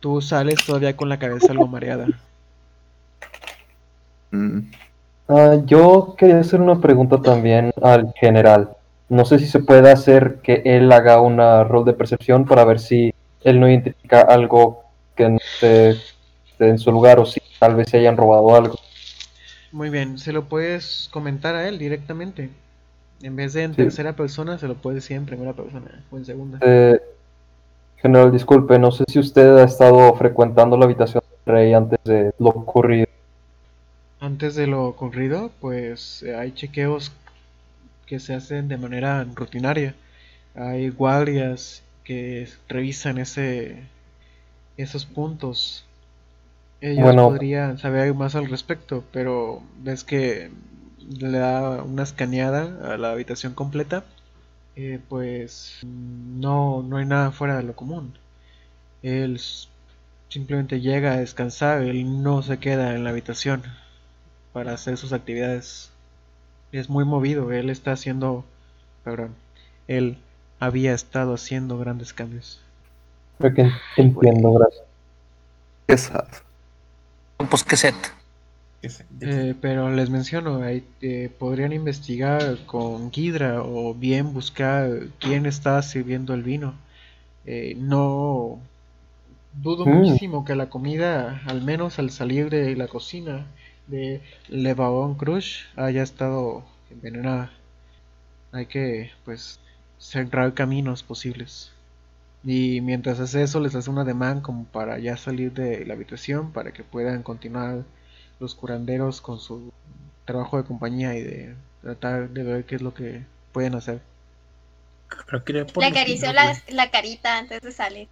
Tú sales todavía con la cabeza algo mareada. Mm. Ah, yo quería hacer una pregunta también al general. No sé si se puede hacer que él haga una rol de percepción para ver si él no identifica algo que no esté, esté en su lugar o si tal vez se hayan robado algo. Muy bien, se lo puedes comentar a él directamente. En vez de en Sí. tercera persona, se lo puedes decir en primera persona o en segunda. Eh, general, disculpe, no sé si usted ha estado frecuentando la habitación del rey antes de lo ocurrido. Antes de lo ocurrido, pues eh, hay chequeos que se hacen de manera rutinaria. Hay guardias que revisan ese esos puntos. Ellos Bueno. podrían saber más al respecto, pero ves que le da una escaneada a la habitación completa, eh, pues no, no hay nada fuera de lo común. Él simplemente llega a descansar, él no se queda en la habitación para hacer sus actividades. Es muy movido, él está haciendo, perdón, él había estado haciendo grandes cambios. Creo que entiendo, gracias. Esas. Pues qué set. Eh, pero les menciono, eh, podrían investigar con Ghidra o bien buscar quién está sirviendo el vino. Eh, no dudo Mm. muchísimo que la comida, al menos al salir de la cocina de Le Baron Crush, haya estado envenenada. Hay que, pues, cerrar caminos posibles. Y mientras hace eso, les hace un ademán como para ya salir de la habitación para que puedan continuar los curanderos con su trabajo de compañía y de tratar de ver qué es lo que pueden hacer. Le acarició la, la carita antes de salir.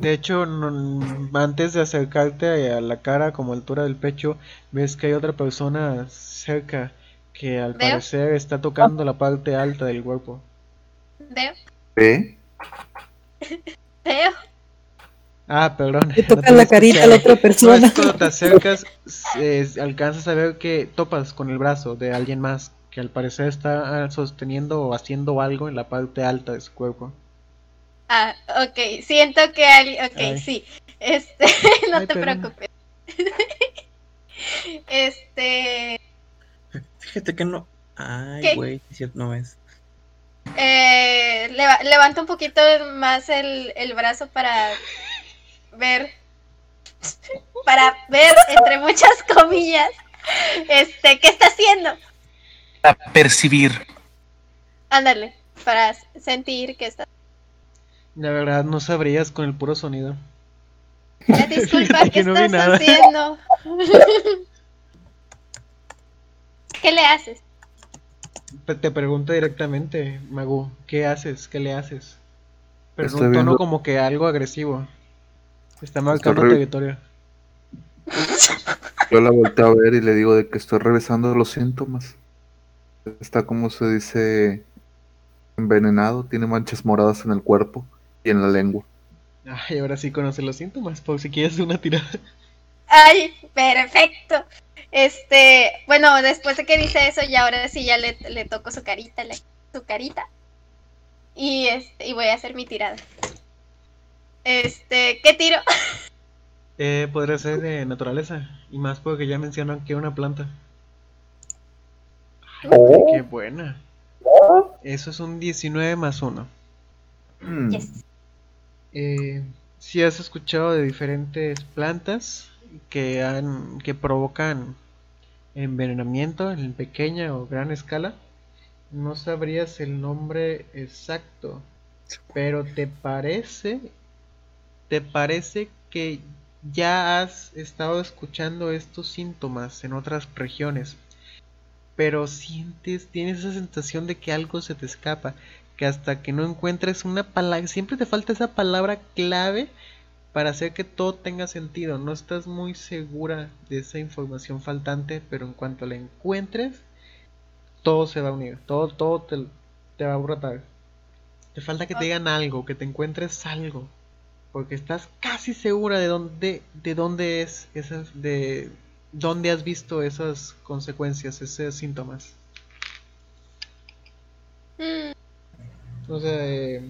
De hecho, no- antes de acercarte a la cara como altura del pecho, ves que hay otra persona cerca que al ¿Veo? parecer está tocando la parte alta del cuerpo. Veo, ¿Ve? (laughs) veo. Ah, perdón. (laughs) No te había la carita a la otra No, es persona. cuando te acercas, eh, alcanzas a ver que topas con el brazo de alguien más que al parecer está ah, sosteniendo o haciendo algo en la parte alta de su cuerpo. Ah, ok. Siento que alguien. Ok, Ay. sí. Este, (laughs) no Ay, te perdón. preocupes. (laughs) este. Fíjate que no. Ay, güey, es cierto, no ves. Eh, leva- levanto un poquito más el, el brazo para ver. (laughs) Para ver, entre muchas comillas. Este, ¿qué está haciendo? A percibir. Ándale, para sentir que está. La verdad no sabrías con el puro sonido. Eh, Disculpa, (laughs) ¿qué no estás nada. haciendo? (laughs) ¿Qué le haces? Pe- Te pregunto directamente, Magu, ¿qué haces? ¿Qué le haces? Pero en un tono viendo- como que algo agresivo. Está marcando re- territorio. Yo la volteo a ver y le digo de que estoy revisando los síntomas. Está como se dice envenenado, tiene manchas moradas en el cuerpo y en la lengua. Ay, ahora sí conoce los síntomas, por si quieres una tirada. Ay, perfecto. Este, bueno, después de que dice eso, ya ahora sí ya le, le toco su carita, le, su carita. Y este, y voy a hacer mi tirada. Este, ¿qué tiro? Eh, podría ser de naturaleza. Y más porque ya mencionan que una planta. Ay, Oh. qué buena. Eso es un 19 más 1. Mm, Yes. Eh, si has escuchado de diferentes plantas que han que provocan envenenamiento en pequeña o gran escala. No sabrías el nombre exacto, pero te parece te parece que ya has estado escuchando estos síntomas en otras regiones, pero sientes, tienes esa sensación de que algo se te escapa, que hasta que no encuentres una palabra, siempre te falta esa palabra clave para hacer que todo tenga sentido. No estás muy segura de esa información faltante, pero en cuanto la encuentres, todo se va a unir, todo, todo te, te va a brotar. Te falta que te digan algo, que te encuentres algo, porque estás casi segura de dónde, de dónde es, esas, de dónde has visto esas consecuencias, esos síntomas. Mm, O sea, eh,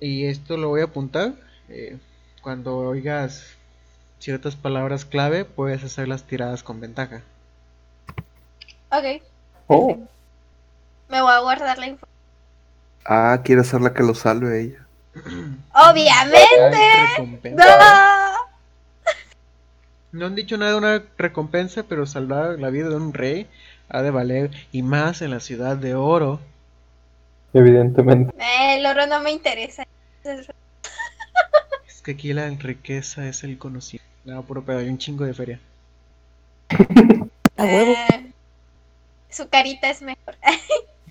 y esto lo voy a apuntar. eh, cuando oigas ciertas palabras clave, puedes hacer las tiradas con ventaja. ok, Oh, me voy a guardar la información. Ah, quiere ser la que lo salve ella. Obviamente. No. No han dicho nada de una recompensa, pero salvar la vida de un rey ha de valer, y más en la ciudad de oro. evidentemente. Eh, el oro no me interesa. Es que aquí la riqueza es el conocido. No, puro pedo, hay un chingo de feria. (laughs) A huevo. Ah, su carita es mejor.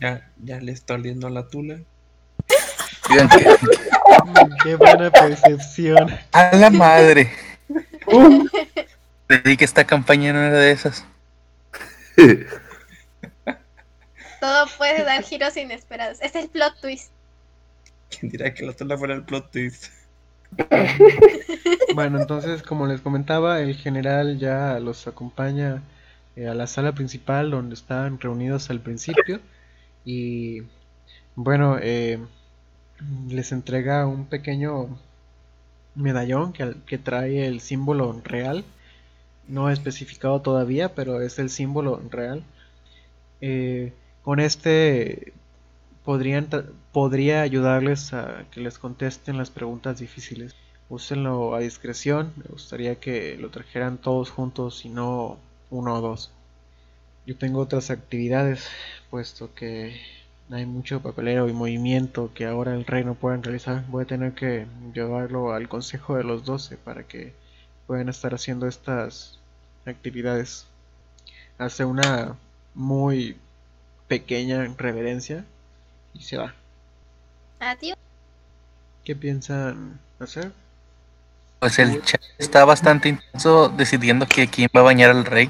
Ya, ya le está oliendo la tula. (laughs) (laughs) Qué buena percepción. a la madre. (laughs) Pedí que esta campaña no era de esas. (laughs) Todo puede dar giros inesperados. Es el plot twist. ¿Quién dirá que la tula fuera el plot twist? Bueno, entonces, como les comentaba, el general ya los acompaña eh, a la sala principal donde estaban reunidos al principio y bueno, eh, les entrega un pequeño medallón que, que trae el símbolo real, no especificado todavía, pero es el símbolo real. Eh, con este podrían podría ayudarles a que les contesten las preguntas difíciles. Úsenlo a discreción. Me gustaría que lo trajeran todos juntos y no uno o dos. Yo tengo otras actividades, puesto que hay mucho papelero y movimiento que ahora el rey no puede realizar. Voy a tener que llevarlo al consejo de los doce para que puedan estar haciendo estas actividades. Hace una muy pequeña reverencia y se va. Adiós. ¿Qué piensan hacer? Pues el chat está bastante intenso decidiendo que quién va a bañar al rey.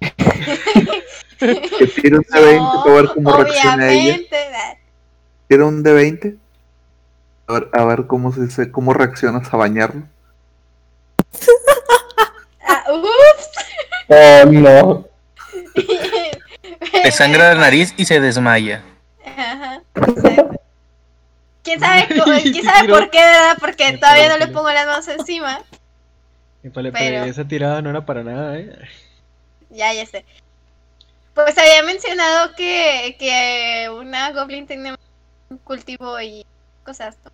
(laughs) Que tire un de 20 para ver cómo reacciona ella. Tira un de 20. A ver, a ver cómo se cómo reaccionas a bañarlo. (laughs) ah, ups. Oh, no. (laughs) Le sangra la nariz y se desmaya. Ajá. ¿Quién sabe, (laughs) ¿Quién sabe por qué, verdad? Porque Me todavía no le pongo las manos encima. Pero- pero esa tirada no era para nada, ¿eh? Ya, ya sé. Pues había mencionado que, que una goblin tiene un cultivo y cosas. ¿no?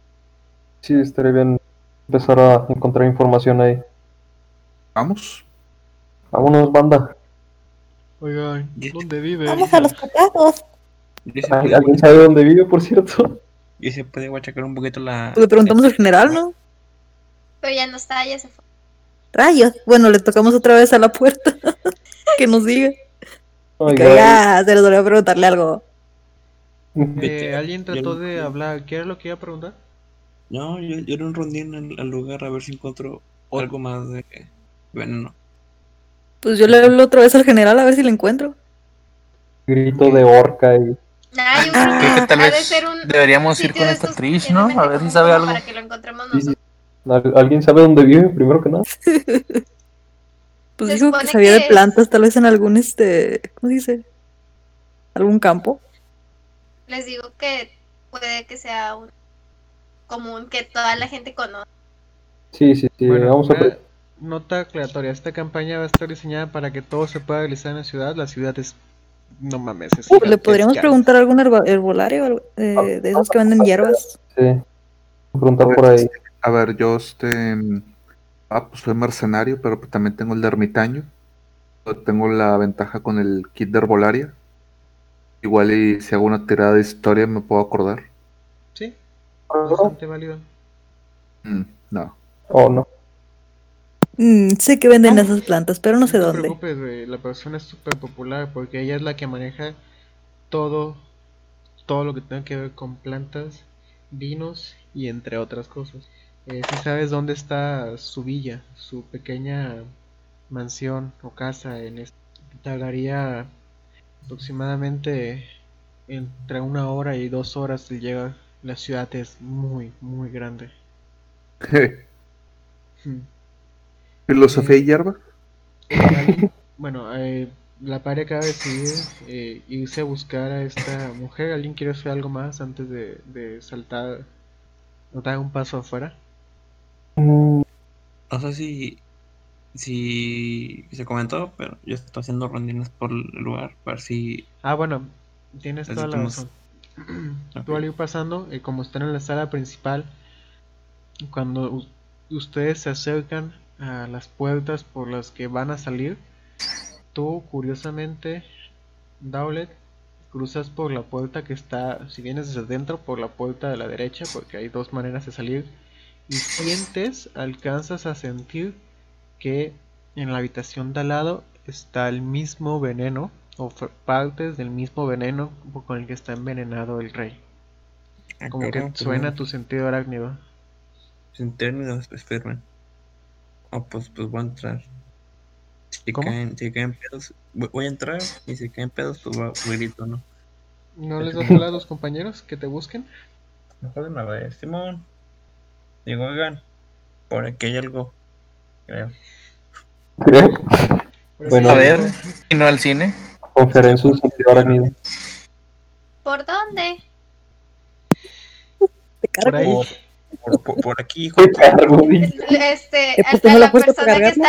Sí, estaría bien empezar a encontrar información ahí. Vamos. Vámonos, banda. Oigan. ¿dónde vive? Vamos a los patados. Y se ¿Al- puede, ¿Alguien sabe dónde vive, por cierto? y se puede guachacar un poquito la. Le preguntamos al general, ¿no? Pero ya no está, ya se fue. Rayos. Bueno, le tocamos otra vez a la puerta. (laughs) que nos diga. Que ya se les olvidó preguntarle algo. Eh, ¿Alguien trató no- de hablar? ¿Qué era lo que iba a preguntar? No, yo, yo era un rondín al, al lugar a ver si encuentro algo más de veneno. Pues yo le hablo otra vez al general a ver si le encuentro. Grito de orca y Nah, yo Ah, creo Creo que tal vez un deberíamos ir con esta Trish, ¿no? A ver si sabe algo. Para que lo encontremos nosotros. ¿Al- ¿Alguien sabe dónde vive primero que nada? (laughs) Pues dijo que sabía que de plantas, tal vez en algún este. ¿Cómo se dice? ¿Algún campo? Les digo que puede que sea un común que toda la gente conoce. Sí, sí, sí. Bueno, vamos a pre- nota aclaratoria. Esta campaña va a estar diseñada para que todo se pueda realizar en la ciudad. La ciudad es... No mames, es Pues le podríamos preguntar a algún herbolario eh, de esos que venden hierbas. sí, preguntar por ahí. A ver, yo este. Ah, pues soy mercenario, pero también tengo el de ermitaño. Tengo la ventaja con el kit de herbolaria. Igual y si hago una tirada de historia me puedo acordar. Sí, bastante válido. Mm, no. Oh, no. Mm, sé que venden esas plantas, pero no sé te dónde. preocupes, güey, La persona es súper popular porque ella es la que maneja todo, todo lo que tenga que ver con plantas, vinos y entre otras cosas. Eh, si sabes dónde está su villa, su pequeña mansión o casa en este, tardaría aproximadamente entre una hora y dos horas de llegar. La ciudad es muy, muy grande. (laughs) Hmm. Filosofía y hierba. Alguien- (laughs) Bueno, eh, la pareja acaba de decidir eh, irse a buscar a esta mujer. ¿Alguien quiere hacer algo más antes de, de saltar o dar un paso afuera? Mm, No sé si, si se comentó, pero yo estoy haciendo rondines por el lugar para ver si Ah, bueno, tienes toda la razón. Tú al ir pasando, eh, como están en la sala principal, cuando ustedes se acercan a las puertas por las que van a salir, tú curiosamente, Dowlet, cruzas por la puerta que está, si vienes desde dentro, por la puerta de la derecha, porque hay dos maneras de salir, y sientes, alcanzas a sentir que en la habitación de al lado está el mismo veneno o partes del mismo veneno con el que está envenenado el rey. Ah, Como que pues, suena tu sentido arácnido. Sin términos, espérame. Oh, pues, pues voy a entrar. Si ¿Cómo? caen, si caen pedos, voy, a entrar y si caen pedos, pues voy, voy grito, ¿no? ¿No les das a tus compañeros que te busquen? Mejor de una vez, Simón. Digo, oigan, por aquí hay algo. Creo. Bueno, A ver, y no al cine. Conferencia sentido arácnido. ¿Por dónde? Te Por cargo. Por, por, por aquí, hijo. Cargo. Este, Eh, pues a, tengo a la la persona que está.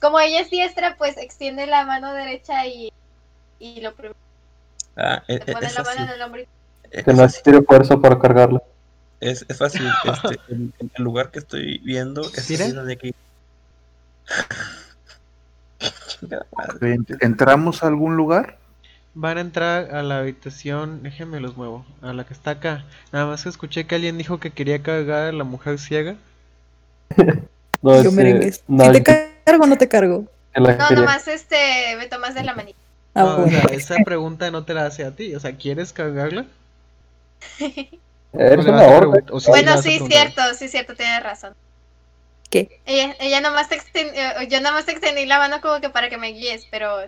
Como ella es diestra, pues extiende la mano derecha y, y lo primero. Ah, es, Le pone es la mano en el hombro. Es, Que no tiene fuerza para cargarla. Es, es fácil. (laughs) Este, el, el lugar que estoy viendo es de aquí. ¿Entramos a algún lugar? Van a entrar a la habitación, déjenme los muevo, a la que está acá. Nada más que escuché que alguien dijo que quería cargar a la mujer ciega. (laughs) No, Yo no, ¿Sí te cargo o no te cargo? No, quería- nomás este, me tomas de la manita. Ah, No, o sea, esa pregunta no te la hace a ti. O sea, ¿quieres cargarla? (laughs) Eres ¿O le una vas a horda. pregun- o sí le bueno, sí, cierto, sí, cierto, tienes razón. ¿Qué? Ella, ella nomás te exten- eh, yo nomás te extendí la mano como que para que me guíes, pero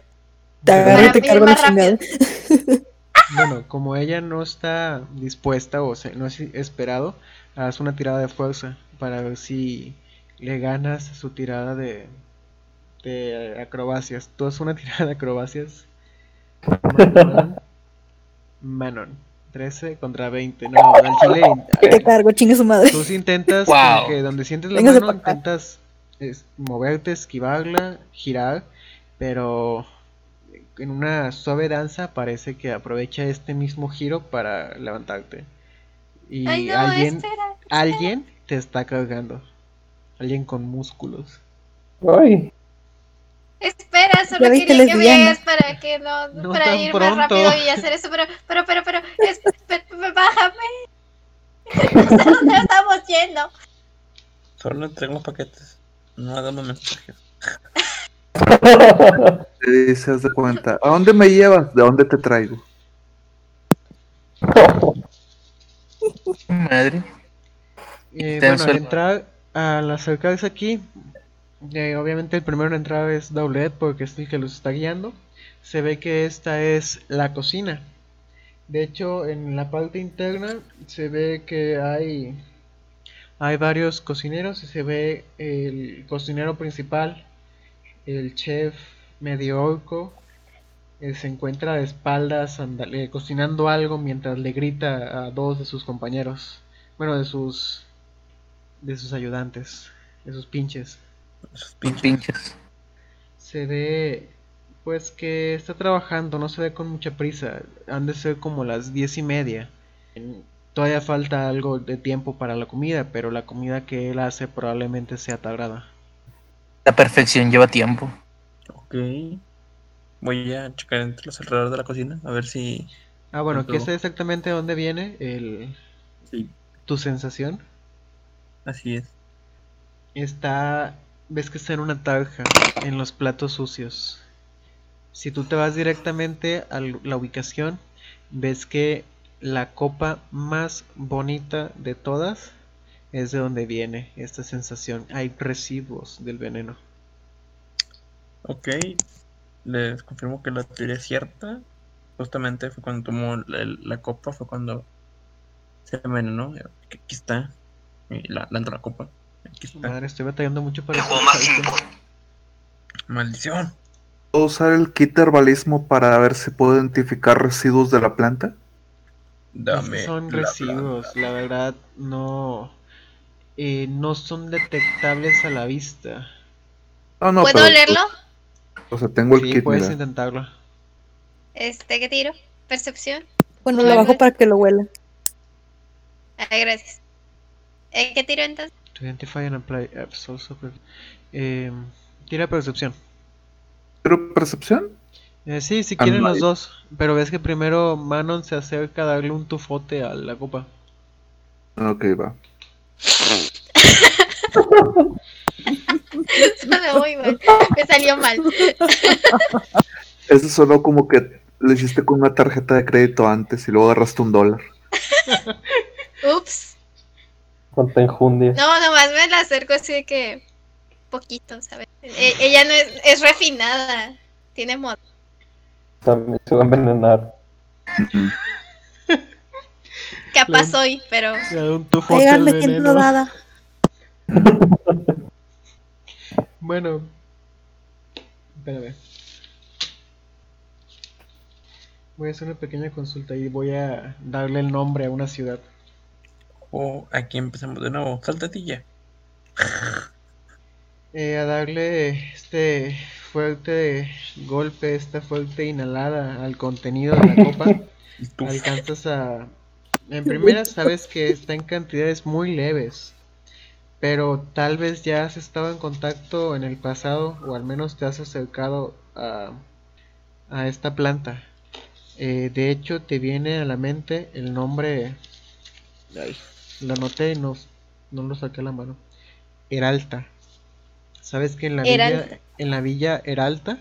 Te agarro y Para te cargo la chingada. (laughs) Bueno, como ella no está dispuesta o se- no es esperado, haz una tirada de fuerza para ver si le ganas su tirada de, de acrobacias. Tú haz una (laughs) tirada de acrobacias. Manon. (laughs) Manon. 13 contra 20. No, al chile. (laughs) Te cargo, chingue su madre. Tú sí intentas, Wow. que donde sientes la Véngase mano, intentas es, moverte, esquivarla, girar, pero en una suave danza parece que aprovecha este mismo giro para levantarte. Y ay no, alguien, espera. alguien te está cargando. Alguien con músculos. Ay, Espera, solo quería que me lesbiana. hagas para que no, No para ir pronto. más rápido y hacer eso, pero, pero, pero, pero, es, bájame. No sé dónde estamos yendo. Solo entrego los paquetes. No hagamos mensajes. (laughs) Te dices de cuenta. ¿A dónde me llevas? ¿De dónde te traigo? Madre. Eh, Tenso bueno, al el- entrar, al acercarse aquí, obviamente el primero en entrar es Daulet porque es el que los está guiando. Se ve que esta es la cocina. De hecho, en la parte interna se ve que hay, hay varios cocineros y se ve el cocinero principal, el chef medio orco, eh, se encuentra de espaldas cocinando algo mientras le grita a dos de sus compañeros. Bueno, de sus de sus ayudantes, de sus pinches. Esos Pin- pinches. Pinches. Se ve pues que está trabajando, no se ve con mucha prisa. Han de ser como las diez y media. Todavía falta algo de tiempo para la comida, pero la comida que él hace probablemente sea tarada. La perfección lleva tiempo. Ok. Voy a checar entre los alrededores de la cocina a ver si. Ah, bueno, ¿qué sé exactamente dónde viene el, Sí, tu sensación? así es. Está, ves que está en una tarja, en los platos sucios. Si tú te vas directamente a la ubicación, ves que la copa más bonita de todas es de donde viene esta sensación. Hay residuos del veneno. Ok. Les confirmo que la teoría es cierta. Justamente fue cuando tomó la, copa, fue cuando se envenenó. Aquí está. Y la, la la copa. Aquí está. Madre, estoy batallando mucho para escucharte. Maldición. ¿Puedo usar el kit herbalismo para ver si puedo identificar residuos de la planta? Dame. Son la residuos, la verdad no, eh, no son detectables a la vista. No, no, ¿Puedo pero, olerlo? O sea, tengo el Sí, kit, puedes mira. intentarlo. Este, ¿qué tiro? ¿Percepción? Bueno, lo bajo para que lo huela. Ay, gracias. Eh, ¿Qué tiro entonces? To identify and apply apps also Eh, tira percepción. ¿Pero percepción? Eh, sí, si quieren los dos. Pero ves que primero Manon se acerca a darle un tufote a la copa. Ok, va. Sonó muy mal. Me salió mal. Eso sonó como que lo hiciste con una tarjeta de crédito antes y luego agarraste un dólar. (laughs) Ups. Cuánta injundia. No, nomás me la acerco así de que poquito, ¿sabes? E- ella no es, es refinada. Tiene modo. También se va a envenenar. (laughs) Capaz soy, pero Le da un tufote Oigan, al me siento veneno. dada. (laughs) Bueno. Espérame. Voy a hacer una pequeña consulta y voy a darle el nombre a una ciudad. O aquí empezamos de nuevo. Saltatilla. (laughs) Eh, a darle este fuerte golpe, esta fuerte inhalada al contenido de la copa. (laughs) Alcanzas a... En primera sabes que está en cantidades muy leves, pero tal vez ya has estado en contacto en el pasado o al menos te has acercado a, a esta planta. Eh, de hecho, te viene a la mente el nombre... Ay, lo anoté y no, no lo saqué a la mano. Heralta. Sabes que en la Heralta. villa, en la villa Heralta,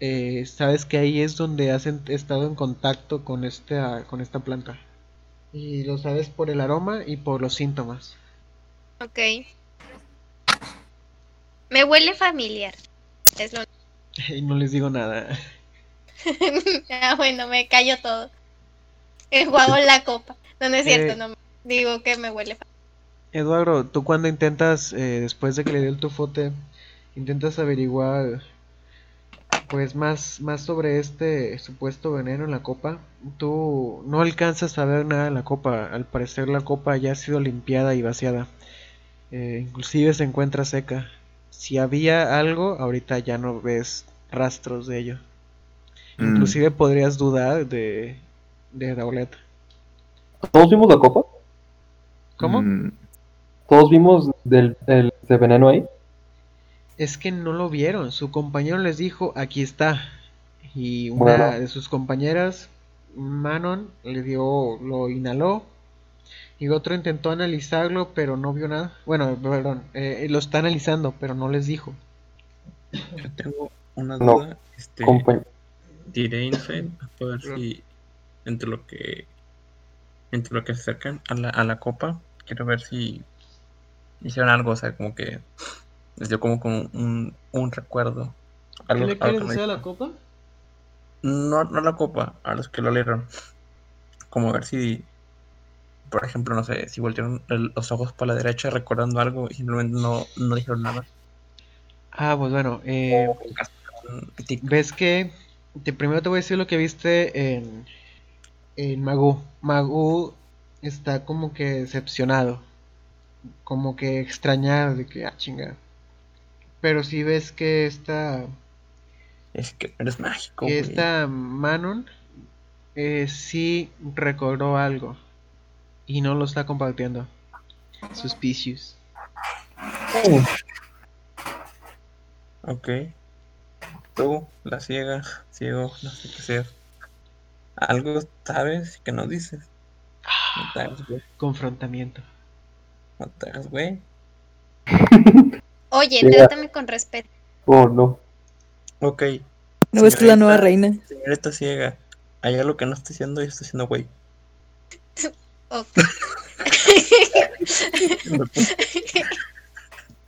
eh, sabes que ahí es donde has estado en contacto con esta, con esta planta. Y lo sabes por el aroma y por los síntomas. ok. Me huele familiar. Es lo (laughs) Y no les digo nada. (laughs) ah, bueno, me callo todo. Enjuago la copa. No, no es cierto, Eh. no. Digo que me huele. Eduardo, tú cuando intentas, eh, después de que le dé el tufote, intentas averiguar pues más, más sobre este supuesto veneno en la copa, tú no alcanzas a ver nada en la copa. Al parecer la copa ya ha sido limpiada y vaciada. Eh, inclusive se encuentra seca. Si había algo, ahorita ya no ves rastros de ello. Mm. Inclusive podrías dudar de, de Daulet. ¿Todos vimos la copa? ¿Cómo? Mm, ¿Todos vimos del, el de veneno ahí? Es que no lo vieron. Su compañero les dijo, aquí está. Y una Bueno. de sus compañeras, Manon, le dio, lo inhaló. Y otro intentó analizarlo, pero no vio nada. Bueno, perdón, eh, lo está analizando, pero no les dijo. Yo tengo una No. duda. Este, Compañ- tiré Insight a ver si entre lo que entre lo que acercan a la, a la copa, quiero ver si hicieron algo, o sea, como que les dio como, como un, un recuerdo. Algo, algo que no la copa? No, no la copa, a los que lo leyeron. Como a ver si, por ejemplo, no sé, si voltearon el- los ojos para la derecha recordando algo y simplemente no, no dijeron nada. Ah, pues bueno, eh, ves que te, primero te voy a decir lo que viste en, en Magú. Magú está como que decepcionado, como que extrañado de que, ah, chinga. Pero si ves que esta, Es que eres mágico. que esta Manon eh, sí recordó algo y no lo está compartiendo. Suspicious. Ok. Tú, la ciega, ciego, no sé qué ser. Algo sabes que no dices. No te hagas, güey. Confrontamiento. No te hagas, güey. (laughs) Oye, trátame con respeto. Oh, no. Ok. ¿No ves que la nueva reina? Señorita ciega, hay algo que no estoy haciendo y estoy haciendo, güey. Ok.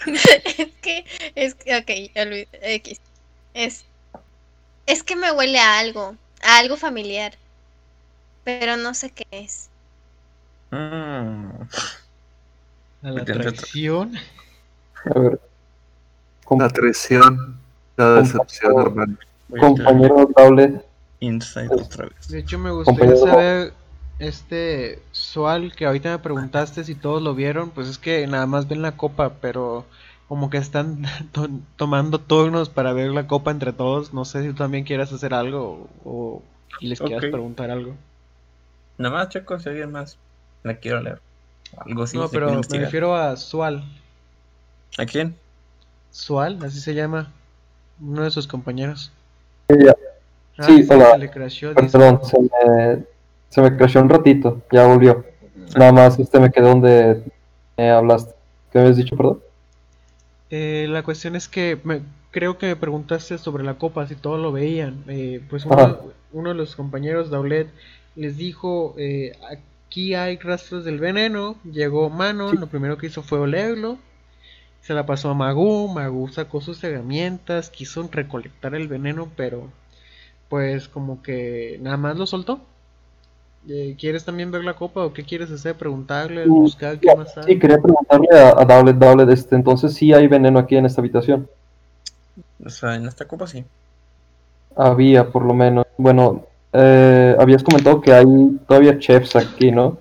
es que, es que, ok, X. Es, es que me huele a algo, a algo familiar. Pero no sé qué es. Mm, A la traición. A ver. Com- La traición, la decepción, hermano. compañero notable. Insight otra vez. De hecho, me gustaría saber, este, Sual, que ahorita me preguntaste si todos lo vieron, pues es que nada más ven la copa, pero como que están (laughs) to- tomando turnos para ver la copa entre todos. No sé si tú también quieras hacer algo o, o- y les quieras preguntar algo. Nada más checo si alguien más la quiero leer. Algo así. no, se pero me investigar. refiero a Sual. ¿A quién? Sual, así se llama, uno de sus compañeros. Sí, ya. Ah, Sí, hola. que le dice. Perdón, se me, se me crashó un ratito. Ya volvió. Nada más este me quedó donde me hablaste. ¿Qué me habías dicho, perdón? Eh, la cuestión es que me, creo que me preguntaste sobre la copa, si todos lo veían. Eh, pues uno, uno de los compañeros de Aulet les dijo, eh, aquí hay rastros del veneno. Llegó Manon, lo primero que hizo fue olerlo. Se la pasó a Magu, Magu sacó sus herramientas, quiso recolectar el veneno, pero pues como que nada más lo soltó. Eh, ¿Quieres también ver la copa o qué quieres hacer? Preguntarle, buscar qué más Sí, sabe. quería preguntarle a, a Dowlet, Dowlet, este, entonces sí hay veneno aquí en esta habitación. O sea, en esta copa sí. Había, por lo menos. Bueno, eh, habías comentado que hay todavía chefs aquí, ¿no?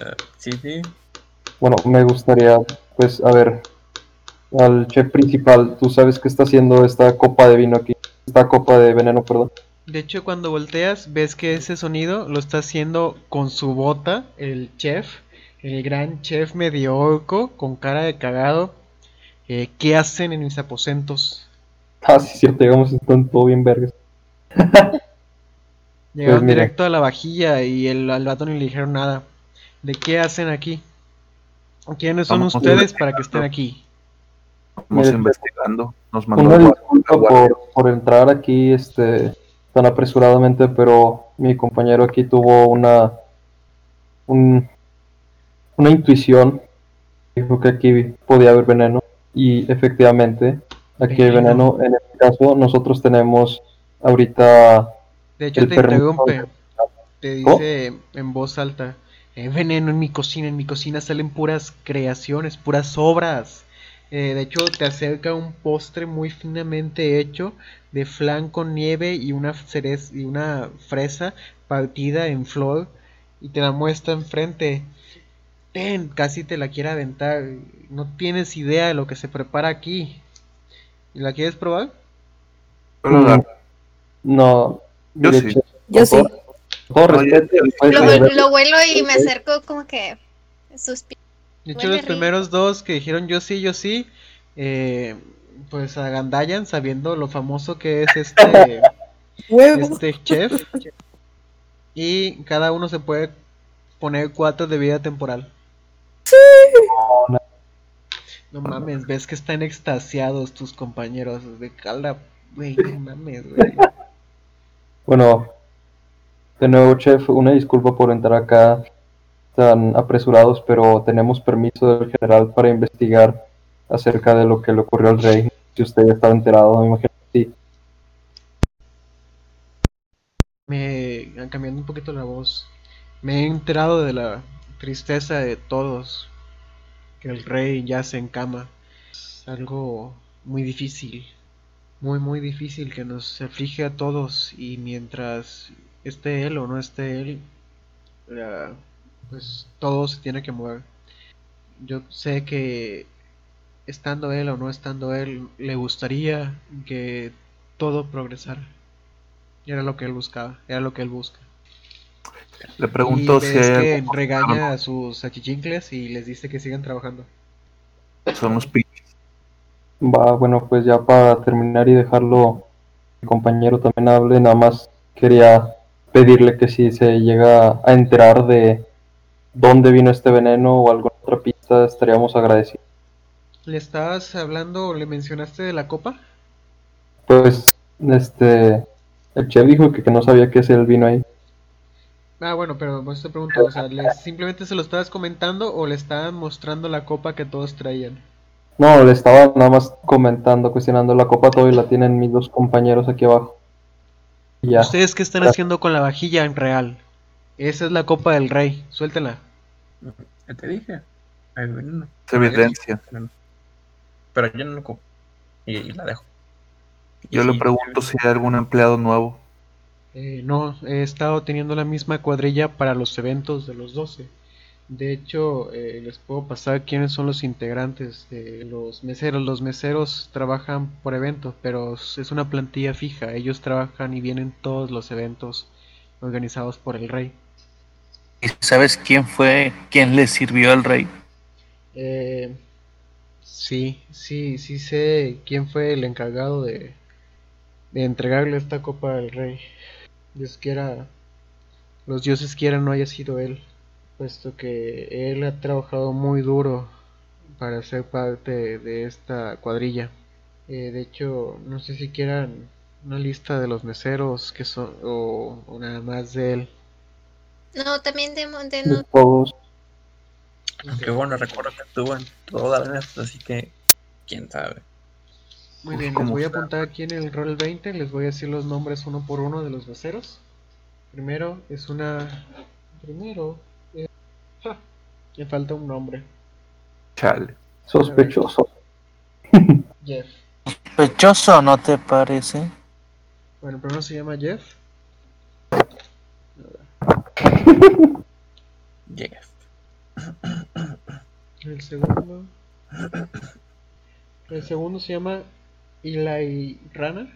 Eh, sí, sí. Bueno, me gustaría, pues, a ver, al chef principal, tú sabes qué está haciendo esta copa de vino aquí, esta copa de veneno, perdón. De hecho, cuando volteas, ves que ese sonido lo está haciendo con su bota, el chef, el gran chef medio orco, con cara de cagado. Eh, ¿Qué hacen en mis aposentos? Ah, sí, cierto, llegamos, están todo bien vergas. (laughs) Llegaron mira. directo a la vajilla y el, al vato ni le dijeron nada. ¿De qué hacen aquí? ¿Quiénes son Vamos ustedes para que estén aquí? Mire, investigando. Nos mandó el por, por entrar aquí este, tan apresuradamente, pero mi compañero aquí tuvo una, un- una intuición. Dijo que aquí podía haber veneno y efectivamente aquí hay veneno. En este caso nosotros tenemos ahorita De hecho, El te interrumpe. Te ¿Oh? dice en voz alta: "Hay veneno en mi cocina. En mi cocina salen puras creaciones, puras obras. Eh, de hecho, te acerca un postre muy finamente hecho de flan con nieve y una cereza y una fresa partida en flor y te la muestra enfrente. Ten, casi te la quiere aventar. No tienes idea de lo que se prepara aquí. ¿La quieres probar? Lo agarro. no. Yo sí. Yo sí. No, respeto, yo- Lo, de ver- lo huelo y me acerco como que suspiro. De hecho, los primeros dos que dijeron yo sí, yo sí, eh, pues agandallan sabiendo lo famoso que es este, (laughs) este chef. Y cada uno se puede poner cuatro de vida temporal. no, No mames, ves que están extasiados tus compañeros de calda. Güey, no mames, güey. Bueno, de nuevo, chef, una disculpa por entrar acá tan apresurados, pero tenemos permiso del general para investigar acerca de lo que le ocurrió al rey. Si usted estaba enterado, me imagino que sí. Me, cambiando un poquito la voz, me he enterado de la tristeza de todos, que el rey yace en cama. Es algo muy difícil, muy muy difícil que nos aflige a todos y mientras esté él o no esté él, pues todo se tiene que mover. Yo sé que estando él o no estando él, le gustaría que todo progresara. Era lo que él buscaba, era lo que él busca. Le pregunto y si hay que regaña a sus achichincles y les dice que sigan trabajando. Son los. Va, bueno, pues ya para terminar y dejarlo, mi compañero también hable, nada más quería pedirle que si se llega a enterar de dónde vino este veneno o alguna otra pista, estaríamos agradecidos. ¿Le estabas hablando o le mencionaste de la copa? Pues, este, el chef dijo que, que no sabía qué es el vino ahí. Ah, bueno, pero pues te pregunto, o sea, ¿le- ¿simplemente se lo estabas comentando o le estaban mostrando la copa que todos traían? No, le estaba nada más comentando, cuestionando la copa todo y la tienen mis dos compañeros aquí abajo. Y ya. ¿Ustedes qué están Gracias. haciendo con la vajilla en real? Esa es la copa del rey, suéltela. Ya te dije. Es evidencia. Pero yo no lo como. Y, y la dejo. Y Yo le pregunto si hay algún empleado nuevo. Eh, no, he estado teniendo la misma cuadrilla para los eventos de los 12. De hecho, eh, les puedo pasar quiénes son los integrantes de los meseros. Los meseros trabajan por eventos, pero es una plantilla fija. Ellos trabajan y vienen todos los eventos organizados por el rey. ¿Y sabes quién fue quien le sirvió al rey? Eh, sí, sí, sí sé quién fue el encargado de, de entregarle esta copa al rey. Dios quiera, los dioses quieran no haya sido él, puesto que él ha trabajado muy duro para ser parte de esta cuadrilla. Eh, de hecho, no sé si quieran una lista de los meseros que son o, o nada más de él. No, también de, de no- todos. Aunque bueno, recuerdo que estuvo en todas las así que quién sabe. Muy Pues, bien, les ¿cómo voy a apuntar aquí en el rol 20, les voy a decir los nombres uno por uno de los meseros. Primero es una... Primero... me falta un nombre. Chale. Sospechoso. Jeff. Sospechoso, ¿no te parece? Bueno, primero se llama Jeff. Jeff. El segundo... El segundo se llama Eli Rana.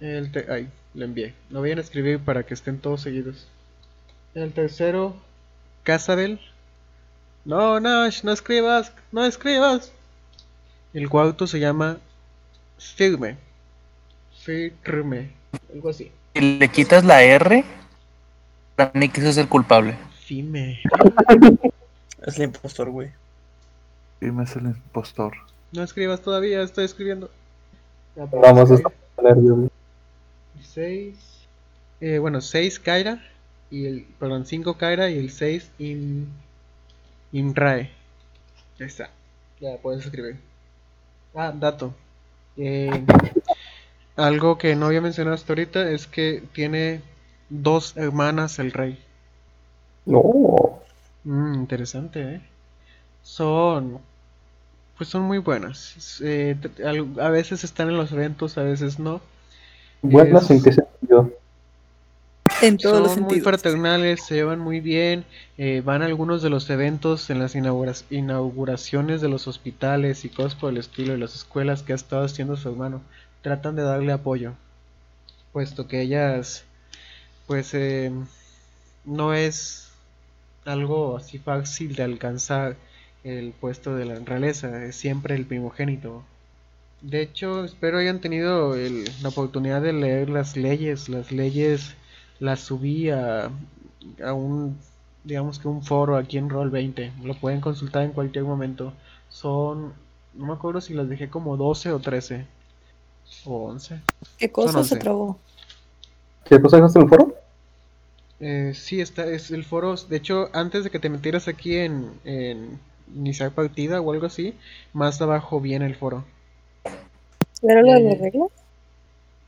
El te- Ay, le envié. Lo voy a escribir para que estén todos seguidos. El tercero, Casabel. No, Nash, no escribas, no escribas. El cuarto se llama Firme. Firme. Algo así. Si le quitas la R, ese es el culpable. Firme. Es el impostor, güey. Y me es el impostor. No escribas todavía, estoy escribiendo. Ya, pues, Nada más ok. está nervioso. 6. Eh, bueno, 6 Kaira. Y el, perdón, 5 Kaira y el 6 In, Inrae. Ya está. Ya puedes escribir. Ah, dato. Eh, algo que no había mencionado hasta ahorita es que tiene dos hermanas el rey. No. Mm, interesante, ¿eh? Son. Pues son muy buenas. Eh, a veces están en los eventos, a veces no. Buenas Es- en qué sentido. En todos los Son muy fraternales, se llevan muy bien, eh, van a algunos de los eventos en las inaugura- inauguraciones de los hospitales y cosas por el estilo de las escuelas que ha estado haciendo su hermano. Tratan de darle apoyo, puesto que ellas, pues, eh, no es algo así fácil de alcanzar el puesto de la realeza, es siempre el primogénito. De hecho, espero hayan tenido el- la oportunidad de leer las leyes. Las leyes las subí a, a un, digamos que un foro aquí en Roll20. Lo pueden consultar en cualquier momento. Son, no me acuerdo si las dejé como 12 o 13. O 11. ¿Qué cosa se trabó? ¿Qué cosa dejaste en el foro? Eh, sí, está, es el foro. De hecho, antes de que te metieras aquí en, en iniciar partida o algo así, más abajo viene el foro. ¿Era lo de Eh, las reglas?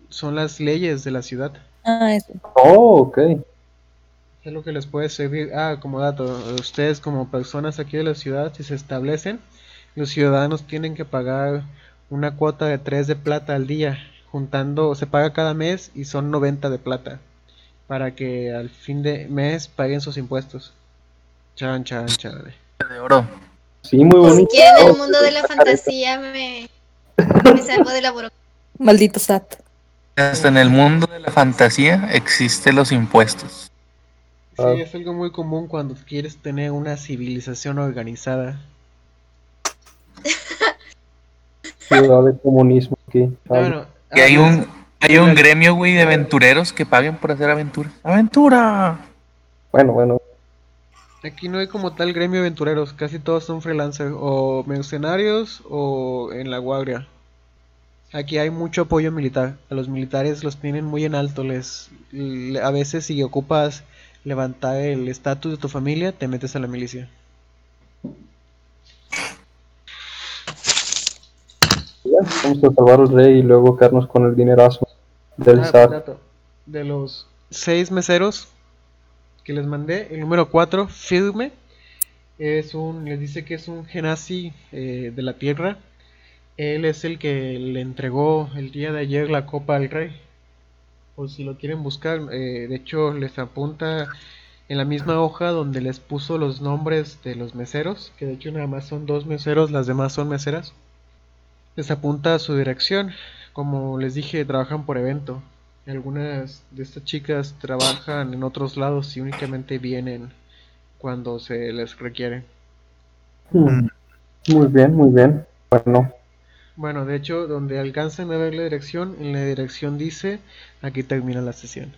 Son las leyes de la ciudad. Ah, eso. Oh, ok. ¿Qué es lo que les puede servir? Ah, como dato, ustedes como personas aquí de la ciudad, si se establecen, los ciudadanos tienen que pagar una cuota de 3 de plata al día, juntando, se paga cada mes y son 90 de plata, para que al fin de mes paguen sus impuestos. Chan, chan, chan. De oro. Sí, muy Ni bonito. siquiera en el mundo de la fantasía me, me salgo de la burocracia. Maldito SAT. Hasta en el mundo de la fantasía existen los impuestos. Sí, Ah. es algo muy común cuando quieres tener una civilización organizada. Ciudad de comunismo aquí. Ah, bueno, Y hay ah, un, hay un gremio, güey, de aventureros que paguen por hacer aventura. ¡Aventura! Bueno, bueno. Aquí no hay como tal gremio de aventureros, casi todos son freelancers o mercenarios o en la guardia. Aquí hay mucho apoyo militar, a los militares los tienen muy en alto, les le- a veces si ocupas levantar el estatus de tu familia, te metes a la milicia. Vamos a salvar al rey y luego quedarnos con el dinerazo del Ah, SAT. De los seis meseros que les mandé, el número 4, Firme, es un, les dice que es un genasi eh, de la tierra. Él es el que le entregó el día de ayer la copa al rey. Por si lo quieren buscar, eh, de hecho les apunta en la misma hoja donde les puso los nombres de los meseros, que de hecho nada más son dos meseros, las demás son meseras. Les apunta a su dirección. Como les dije, trabajan por evento. Algunas de estas chicas trabajan en otros lados y únicamente vienen cuando se les requiere. Mm, Muy bien, muy bien. Bueno, Bueno, de hecho, donde alcancen a ver la dirección, en la dirección dice, aquí termina la sesión.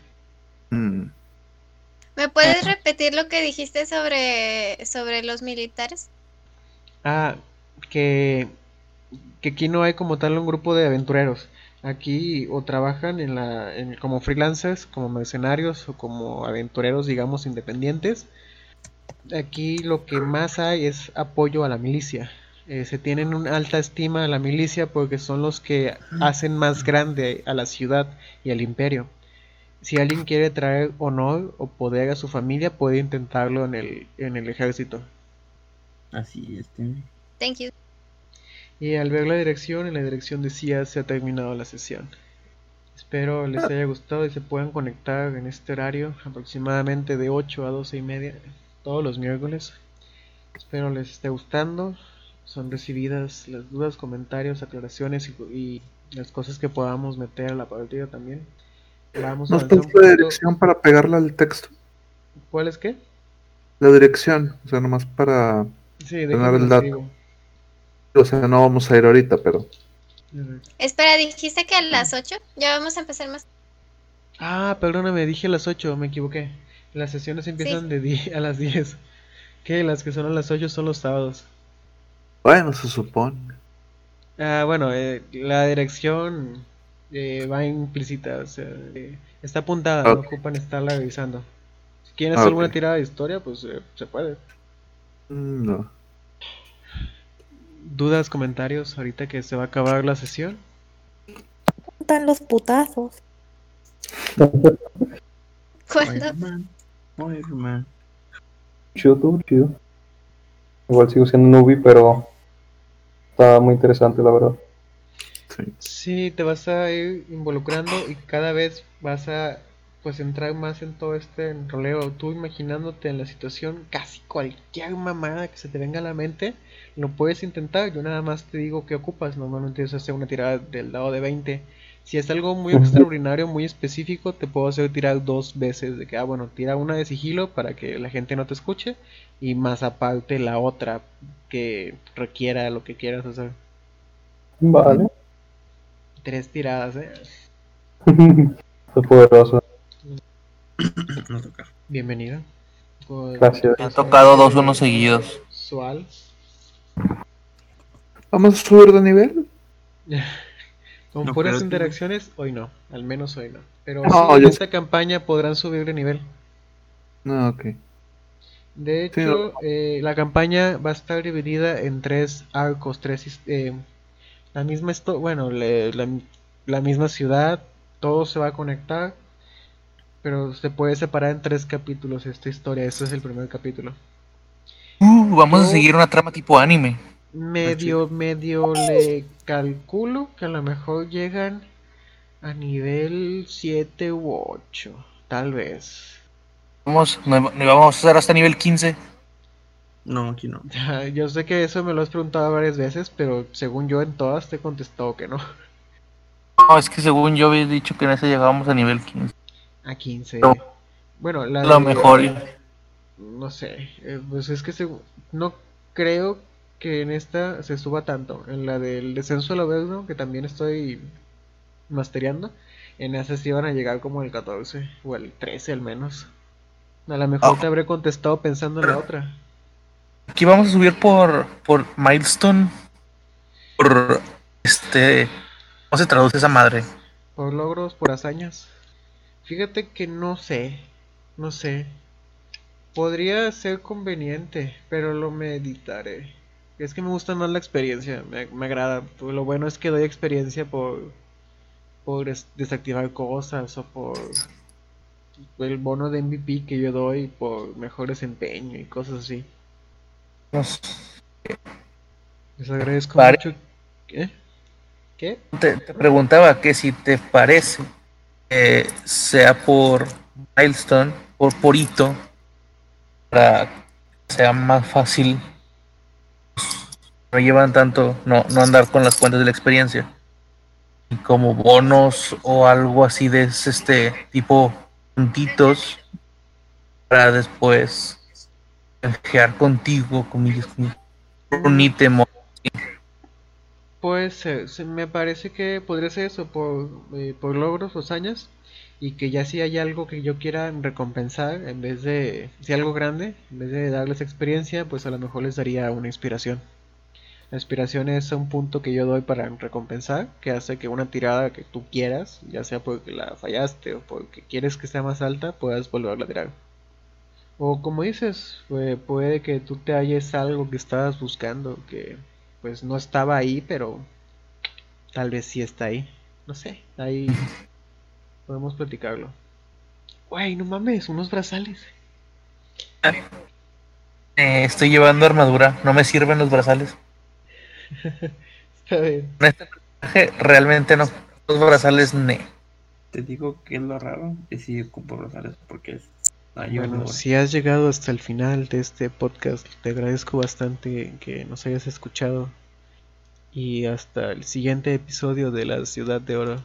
Mm, ¿Me puedes repetir lo que dijiste sobre, sobre los militares? Ah, que, que aquí no hay como tal un grupo de aventureros. Aquí o trabajan en la, en- como freelancers, como mercenarios o como aventureros, digamos, independientes. Aquí lo que más hay es apoyo a la milicia. Eh, se tienen una alta estima a la milicia porque son los que hacen más grande a la ciudad y al imperio. Si alguien quiere traer honor o poder a su familia, puede intentarlo en el, en el ejército. Así es. Thank you. Y al ver la dirección, en la dirección decía se ha terminado la sesión. Espero les haya gustado y se puedan conectar en este horario, aproximadamente de 8 a 12 y media, todos los miércoles. Espero les esté gustando. Son recibidas las dudas, comentarios, aclaraciones y, y las cosas que podamos meter a la partida también. Vamos a Nos falta la dirección para pegarla al texto. ¿Cuál es qué? La dirección, o sea, nomás para. Sí, Tener el dato. escribo. O sea, no vamos a ir ahorita, pero. A. Espera, dijiste que a las 8 ya vamos a empezar más. Ah, perdóname, dije las 8, me equivoqué. Las sesiones empiezan de 10 a las 10. Que las que son a las 8 son los sábados. Bueno, se supone. Ah, bueno, eh, la dirección eh, va implícita, o sea, eh, está apuntada, no ocupan estarla revisando. Si quieren Ah, hacer alguna ok. tirada de historia, pues eh, se puede. Mm, No. ¿Dudas, comentarios ahorita que se va a acabar la sesión? Están los putazos. ¿Cuándo? Spider-Man. Spider-Man. Chido, todo chido. Igual sigo siendo newbie, pero está muy interesante, la verdad. Sí. Sí, te vas a ir involucrando y cada vez vas a pues entrar más en todo este enroleo. Tú imaginándote en la situación, casi cualquier mamada que se te venga a la mente, lo puedes intentar. Yo nada más te digo que ocupas. Normalmente es hacer una tirada del lado de 20. Si es algo muy extraordinario, muy específico, te puedo hacer tirar dos veces. De que, ah, bueno, tira una de sigilo para que la gente no te escuche. Y más aparte la otra que requiera lo que quieras hacer. Vale. Tres tiradas, ¿eh? (laughs) Poderoso. (coughs) Con- Gracias. Han tocado dos unos seguidos. Sual. ¿Vamos a subir de nivel? (laughs) Con No, puras interacciones, hoy no. Al menos hoy no. Pero No, sí, en esta campaña podrán subir de nivel. No, ok. De Sí, hecho, eh, la campaña va a estar dividida en tres arcos, tres eh, la misma esto, bueno, le- la, la misma ciudad, todo se va a conectar, pero se puede separar en tres capítulos esta historia. Este es el primer capítulo. Uh, vamos a seguir una trama tipo anime. Medio, medio le calculo que a lo mejor llegan a nivel 7 u 8, tal vez. Vamos, no, no vamos a hacer hasta nivel 15. No, aquí no. Yo sé que eso me lo has preguntado varias veces, pero según yo en todas te he contestado que no. No, es que según yo había dicho que en ese llegábamos a nivel 15. A 15. No. Bueno, la Lo de- mejor. No sé, eh, pues es que segu- no creo que en esta se suba tanto. En la del descenso al averno, que también estoy mastereando, en esa sí van a llegar como el 14 o el 13 al menos. A lo mejor te habré contestado pensando en la otra. Aquí vamos a subir por, por milestone. Por este. ¿Cómo se traduce esa madre? Por logros, por hazañas. Fíjate que no sé, no sé. Podría ser conveniente, pero lo meditaré. Es que me gusta más la experiencia, me, me agrada. Lo bueno es que doy experiencia por, por des- desactivar cosas o por el bono de MVP que yo doy por mejor desempeño y cosas así. Les agradezco Pare- mucho. ¿Qué? ¿Qué? Te, te preguntaba que si te parece que sea por milestone, por por hito, para que sea más fácil. No llevan tanto, no, no andar con las cuentas de la experiencia. Y como bonos o algo así de ese, este tipo puntitos para después canjear contigo, comillas, con un ítem Pues me parece que podría ser eso por, eh, por logros o hazañas y que ya si hay algo que yo quiera recompensar en vez de, si algo grande, en vez de darles experiencia, pues a lo mejor les daría una inspiración. La inspiración es un punto que yo doy para recompensar, que hace que una tirada que tú quieras, ya sea porque la fallaste o porque quieres que sea más alta, puedas volverla a tirar. O como dices, puede, puede que tú te halles algo que estabas buscando, que pues no estaba ahí, pero tal vez sí está ahí. No sé, ahí (laughs) podemos platicarlo. Güey, no mames, unos brazales. Eh, estoy llevando armadura, no me sirven los brazales. Está bien. En este personaje realmente no. Los brazales ne. Te digo que es lo raro, que sí ocupo brazales porque es... Ay, Bueno, si has llegado hasta el final de este podcast, te agradezco bastante que nos hayas escuchado. Y hasta el siguiente episodio de la Ciudad de Oro.